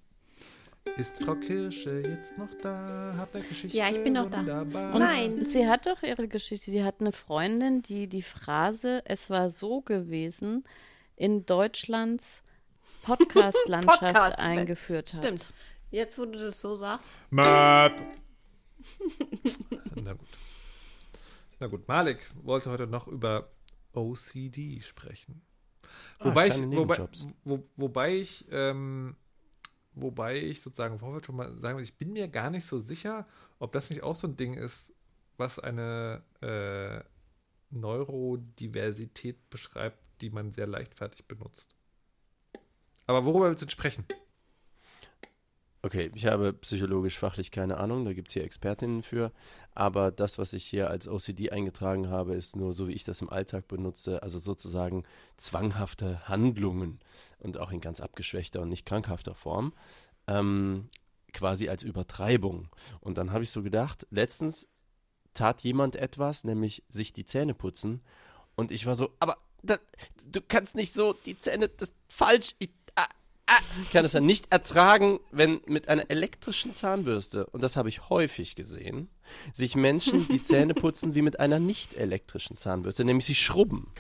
Ist Frau Kirsche jetzt noch da? Hat der Geschichte? Ja, ich bin noch Wunderbar. da. Nein. Sie hat doch ihre Geschichte. Sie hat eine Freundin, die die Phrase "Es war so gewesen" in Deutschlands Podcast-Landschaft Podcast eingeführt hat. Stimmt. Jetzt, wo du das so sagst. Map. Na gut. Na gut, Malik wollte heute noch über OCD sprechen. Ah, wobei, ich, wobei, wo, wobei ich, ähm, wobei ich sozusagen im Vorfeld schon mal sagen will, ich bin mir gar nicht so sicher, ob das nicht auch so ein Ding ist, was eine äh, Neurodiversität beschreibt, die man sehr leichtfertig benutzt. Aber worüber willst du sprechen? Okay, ich habe psychologisch fachlich keine Ahnung, da gibt es hier Expertinnen für. Aber das, was ich hier als OCD eingetragen habe, ist nur so, wie ich das im Alltag benutze, also sozusagen zwanghafte Handlungen und auch in ganz abgeschwächter und nicht krankhafter Form, ähm, quasi als Übertreibung. Und dann habe ich so gedacht, letztens tat jemand etwas, nämlich sich die Zähne putzen. Und ich war so, aber das, du kannst nicht so die Zähne, das ist falsch. Ich, kann es ja nicht ertragen, wenn mit einer elektrischen Zahnbürste, und das habe ich häufig gesehen, sich Menschen die Zähne putzen wie mit einer nicht elektrischen Zahnbürste, nämlich sie schrubben.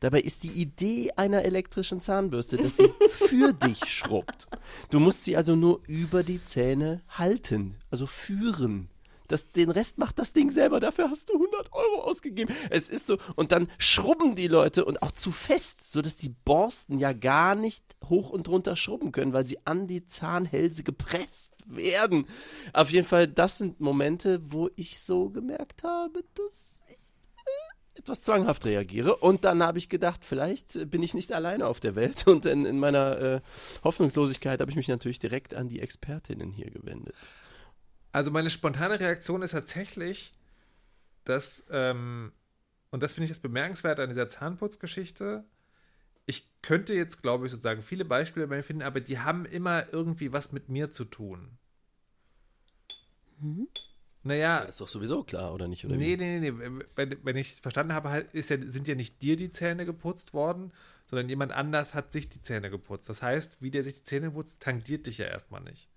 Dabei ist die Idee einer elektrischen Zahnbürste, dass sie für dich schrubbt. Du musst sie also nur über die Zähne halten, also führen. Das, den Rest macht das Ding selber. Dafür hast du 100 Euro ausgegeben. Es ist so. Und dann schrubben die Leute und auch zu fest, sodass die Borsten ja gar nicht hoch und runter schrubben können, weil sie an die Zahnhälse gepresst werden. Auf jeden Fall, das sind Momente, wo ich so gemerkt habe, dass ich äh, etwas zwanghaft reagiere. Und dann habe ich gedacht, vielleicht bin ich nicht alleine auf der Welt. Und in, in meiner äh, Hoffnungslosigkeit habe ich mich natürlich direkt an die Expertinnen hier gewendet. Also meine spontane Reaktion ist tatsächlich, dass, ähm, und das finde ich das bemerkenswert an dieser Zahnputzgeschichte, ich könnte jetzt, glaube ich, sozusagen viele Beispiele bei mir finden, aber die haben immer irgendwie was mit mir zu tun. Mhm. Naja. Ja, das ist doch sowieso klar, oder nicht? Oder nee, nee, nee, nee. Wenn, wenn ich es verstanden habe, halt, ist ja, sind ja nicht dir die Zähne geputzt worden, sondern jemand anders hat sich die Zähne geputzt. Das heißt, wie der sich die Zähne putzt, tangiert dich ja erstmal nicht.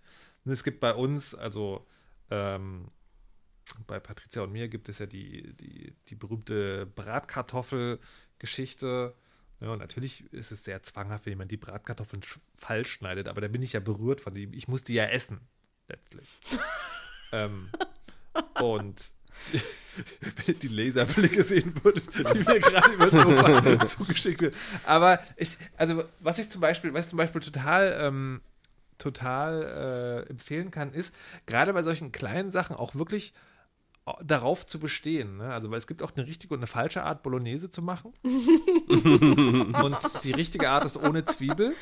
Und es gibt bei uns, also ähm, bei Patricia und mir gibt es ja die, die, die berühmte Bratkartoffel-Geschichte. Ja, und natürlich ist es sehr zwanghaft, wenn jemand die Bratkartoffeln falsch schneidet, aber da bin ich ja berührt von dem. Ich muss die ja essen, letztlich. ähm, und die, wenn ihr die Laserblicke sehen würdet, die mir gerade über so zugeschickt werden. Aber ich, also was ich zum Beispiel, was ich zum Beispiel total ähm, total äh, empfehlen kann, ist, gerade bei solchen kleinen Sachen auch wirklich äh, darauf zu bestehen. Ne? Also, weil es gibt auch eine richtige und eine falsche Art, Bolognese zu machen. und die richtige Art ist ohne Zwiebel.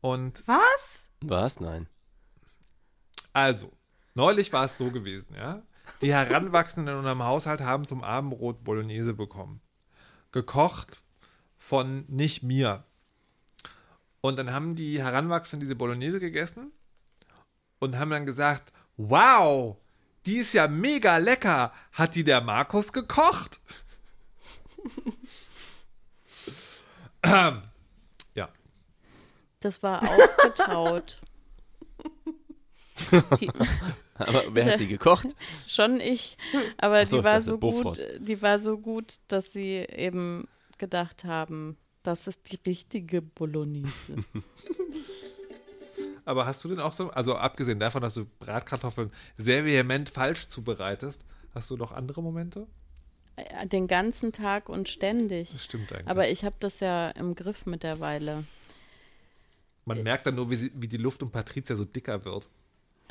Und Was? Was? Nein. Also, neulich war es so gewesen, ja. Die Heranwachsenden in unserem Haushalt haben zum Abendbrot Bolognese bekommen. Gekocht von nicht mir. Und dann haben die Heranwachsenden diese Bolognese gegessen und haben dann gesagt, wow, die ist ja mega lecker. Hat die der Markus gekocht? ja. Das war aufgetaut. Die, aber wer hat sie gekocht? Schon ich. Aber so, die war dachte, so gut, die war so gut, dass sie eben gedacht haben, das ist die richtige Bolognese. Aber hast du denn auch so, also abgesehen davon, dass du Bratkartoffeln sehr vehement falsch zubereitest, hast du noch andere Momente? Äh, Den ganzen Tag und ständig. Das stimmt eigentlich. Aber ich habe das ja im Griff mittlerweile. Man merkt dann nur, wie, sie, wie die Luft um Patricia so dicker wird.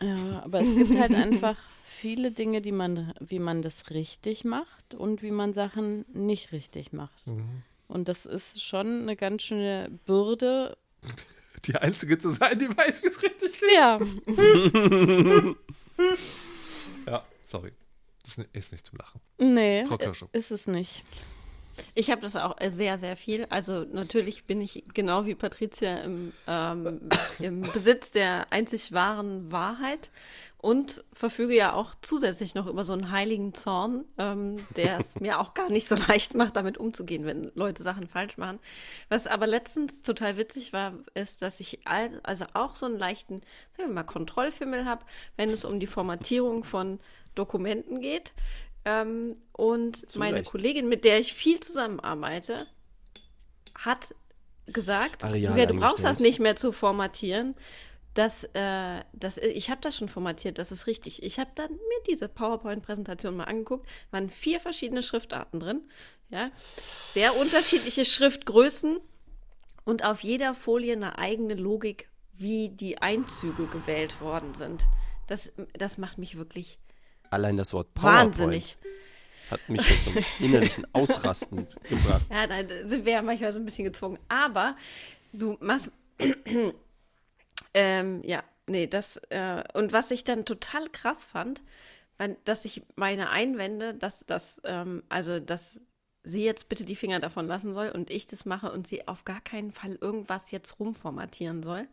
Ja, aber es gibt halt einfach viele Dinge, die man, wie man das richtig macht und wie man Sachen nicht richtig macht. Mhm. Und das ist schon eine ganz schöne Bürde. Die Einzige zu sein, die weiß, wie es richtig geht. Ja, Ja, sorry. Das ist nicht zum Lachen. nee, ist es nicht. Ich habe das auch sehr, sehr viel. Also natürlich bin ich genau wie Patricia im, ähm, im Besitz der einzig wahren Wahrheit und verfüge ja auch zusätzlich noch über so einen heiligen Zorn, ähm, der es mir auch gar nicht so leicht macht, damit umzugehen, wenn Leute Sachen falsch machen. Was aber letztens total witzig war, ist, dass ich all, also auch so einen leichten, sagen wir mal, Kontrollfimmel habe, wenn es um die Formatierung von Dokumenten geht. Ähm, und Zu meine. Kollegin, mit der ich viel zusammenarbeite, hat gesagt, Julia, du brauchst das nicht mehr zu formatieren. Das, äh, das, ich habe das schon formatiert, das ist richtig. Ich habe dann mir diese PowerPoint-Präsentation mal angeguckt, waren vier verschiedene Schriftarten drin, ja, sehr unterschiedliche Schriftgrößen und auf jeder Folie eine eigene Logik, wie die Einzüge gewählt worden sind. Das, das macht mich wirklich Allein das Wort PowerPoint wahnsinnig. hat mich schon zum innerlichen Ausrasten gebracht. Ja, da sind wir ja manchmal so ein bisschen gezwungen. Aber du machst. ähm, ja, nee, das. Äh, und was ich dann total krass fand, dass ich meine Einwände, dass das, ähm, also, dass sie jetzt bitte die Finger davon lassen soll und ich das mache und sie auf gar keinen Fall irgendwas jetzt rumformatieren soll,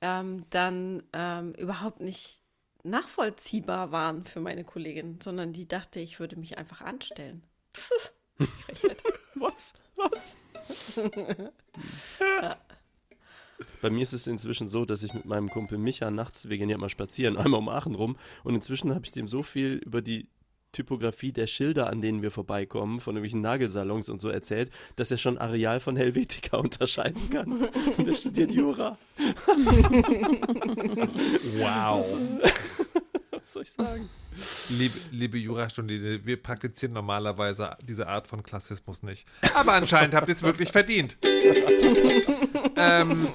ähm, dann ähm, überhaupt nicht nachvollziehbar waren für meine Kollegin, sondern die dachte, ich würde mich einfach anstellen. Was? Was? ja. Bei mir ist es inzwischen so, dass ich mit meinem Kumpel Micha nachts, wir gehen ja mal spazieren, einmal um Aachen rum und inzwischen habe ich dem so viel über die Typografie der Schilder, an denen wir vorbeikommen, von irgendwelchen Nagelsalons und so erzählt, dass er schon Areal von Helvetica unterscheiden kann. Und er studiert Jura. wow. Was soll ich sagen? Liebe, liebe Jurastudierende, wir praktizieren normalerweise diese Art von Klassismus nicht. Aber anscheinend habt ihr es wirklich verdient. ähm,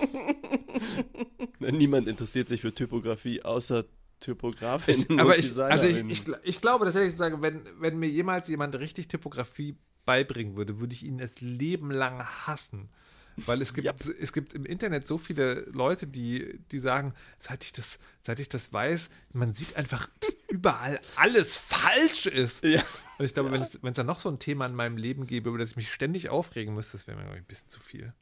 Niemand interessiert sich für Typografie außer Typografin. Ich, aber ich, also ich, ich, ich glaube tatsächlich zu sagen, wenn, wenn mir jemals jemand richtig Typografie beibringen würde, würde ich ihn das Leben lang hassen. Weil es gibt, ja. es gibt im Internet so viele Leute, die, die sagen, seit ich, das, seit ich das weiß, man sieht einfach überall alles falsch ist. Ja. Und ich glaube, ja. wenn es dann noch so ein Thema in meinem Leben gäbe, über das ich mich ständig aufregen müsste, das wäre mir ein bisschen zu viel.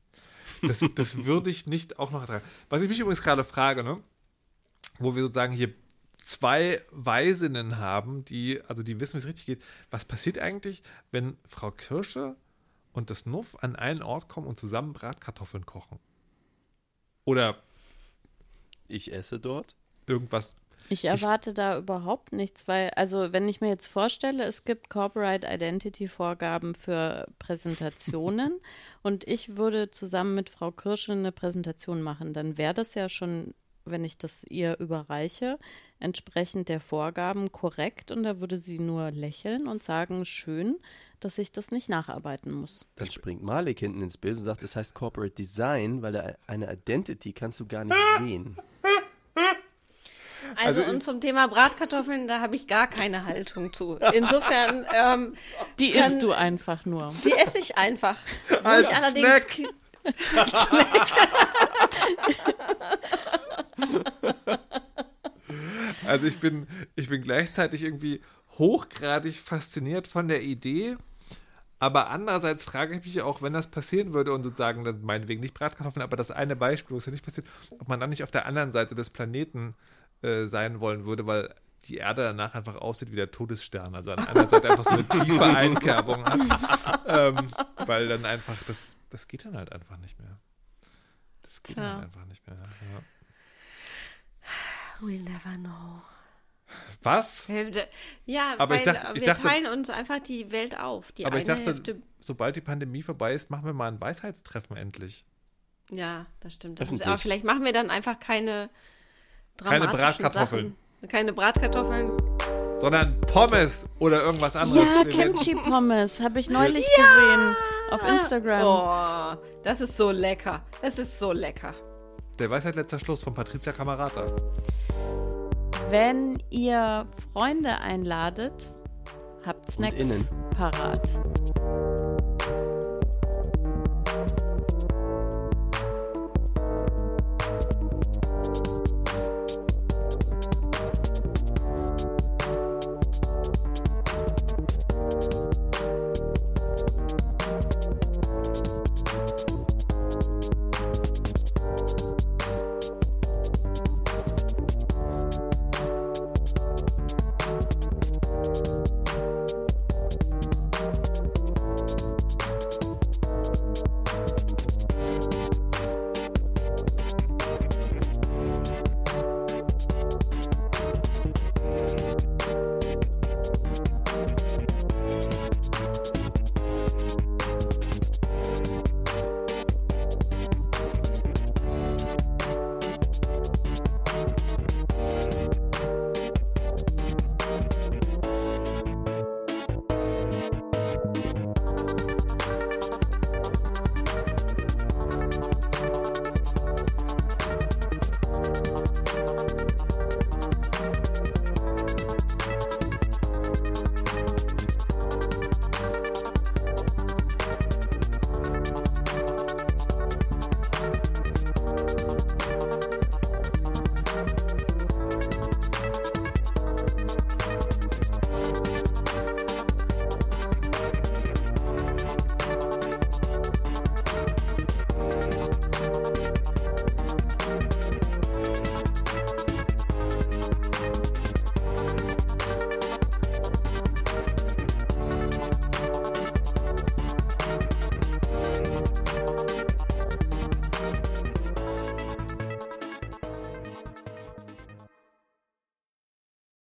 Das, das würde ich nicht auch noch ertragen. Was ich mich übrigens gerade frage, ne? wo wir sozusagen hier zwei Weisinnen haben, die, also die wissen, wie es richtig geht. Was passiert eigentlich, wenn Frau Kirsche und das Nuff an einen Ort kommen und zusammen Bratkartoffeln kochen? Oder ich esse dort? Irgendwas. Ich erwarte ich, da überhaupt nichts, weil, also wenn ich mir jetzt vorstelle, es gibt Corporate Identity Vorgaben für Präsentationen und ich würde zusammen mit Frau Kirsche eine Präsentation machen, dann wäre das ja schon wenn ich das ihr überreiche, entsprechend der Vorgaben korrekt und da würde sie nur lächeln und sagen, schön, dass ich das nicht nacharbeiten muss. Dann springt Malik hinten ins Bild und sagt, es heißt Corporate Design, weil eine Identity kannst du gar nicht sehen. Also, also, und zum Thema Bratkartoffeln, da habe ich gar keine Haltung zu. Insofern. Ähm, die kann, isst du einfach nur. Die esse ich einfach. Als ich allerdings. Snack. Snack. Also ich bin, ich bin gleichzeitig irgendwie hochgradig fasziniert von der Idee, aber andererseits frage ich mich auch, wenn das passieren würde und sozusagen, dann meinetwegen nicht Bratkartoffeln, aber das eine Beispiel, wo es ja nicht passiert, ob man dann nicht auf der anderen Seite des Planeten äh, sein wollen würde, weil die Erde danach einfach aussieht wie der Todesstern. Also an einer Seite einfach so eine tiefe Einkerbung hat. ähm, weil dann einfach, das, das geht dann halt einfach nicht mehr. Das geht ja. dann einfach nicht mehr. Ja. We'll never know. Was? Ja, aber ich dachte, ich wir dachte, teilen uns einfach die Welt auf. Die aber ich dachte, Hälfte, sobald die Pandemie vorbei ist, machen wir mal ein Weisheitstreffen endlich. Ja, das stimmt. Das aber vielleicht machen wir dann einfach keine Keine Bratkartoffeln. Sachen. Keine Bratkartoffeln. Sondern Pommes oder irgendwas anderes. Ja, Kimchi-Pommes habe ich neulich ja! gesehen auf Instagram. Oh, das ist so lecker. Das ist so lecker. Der Weisheit letzter Schluss von Patricia Camerata. Wenn ihr Freunde einladet, habt Snacks parat.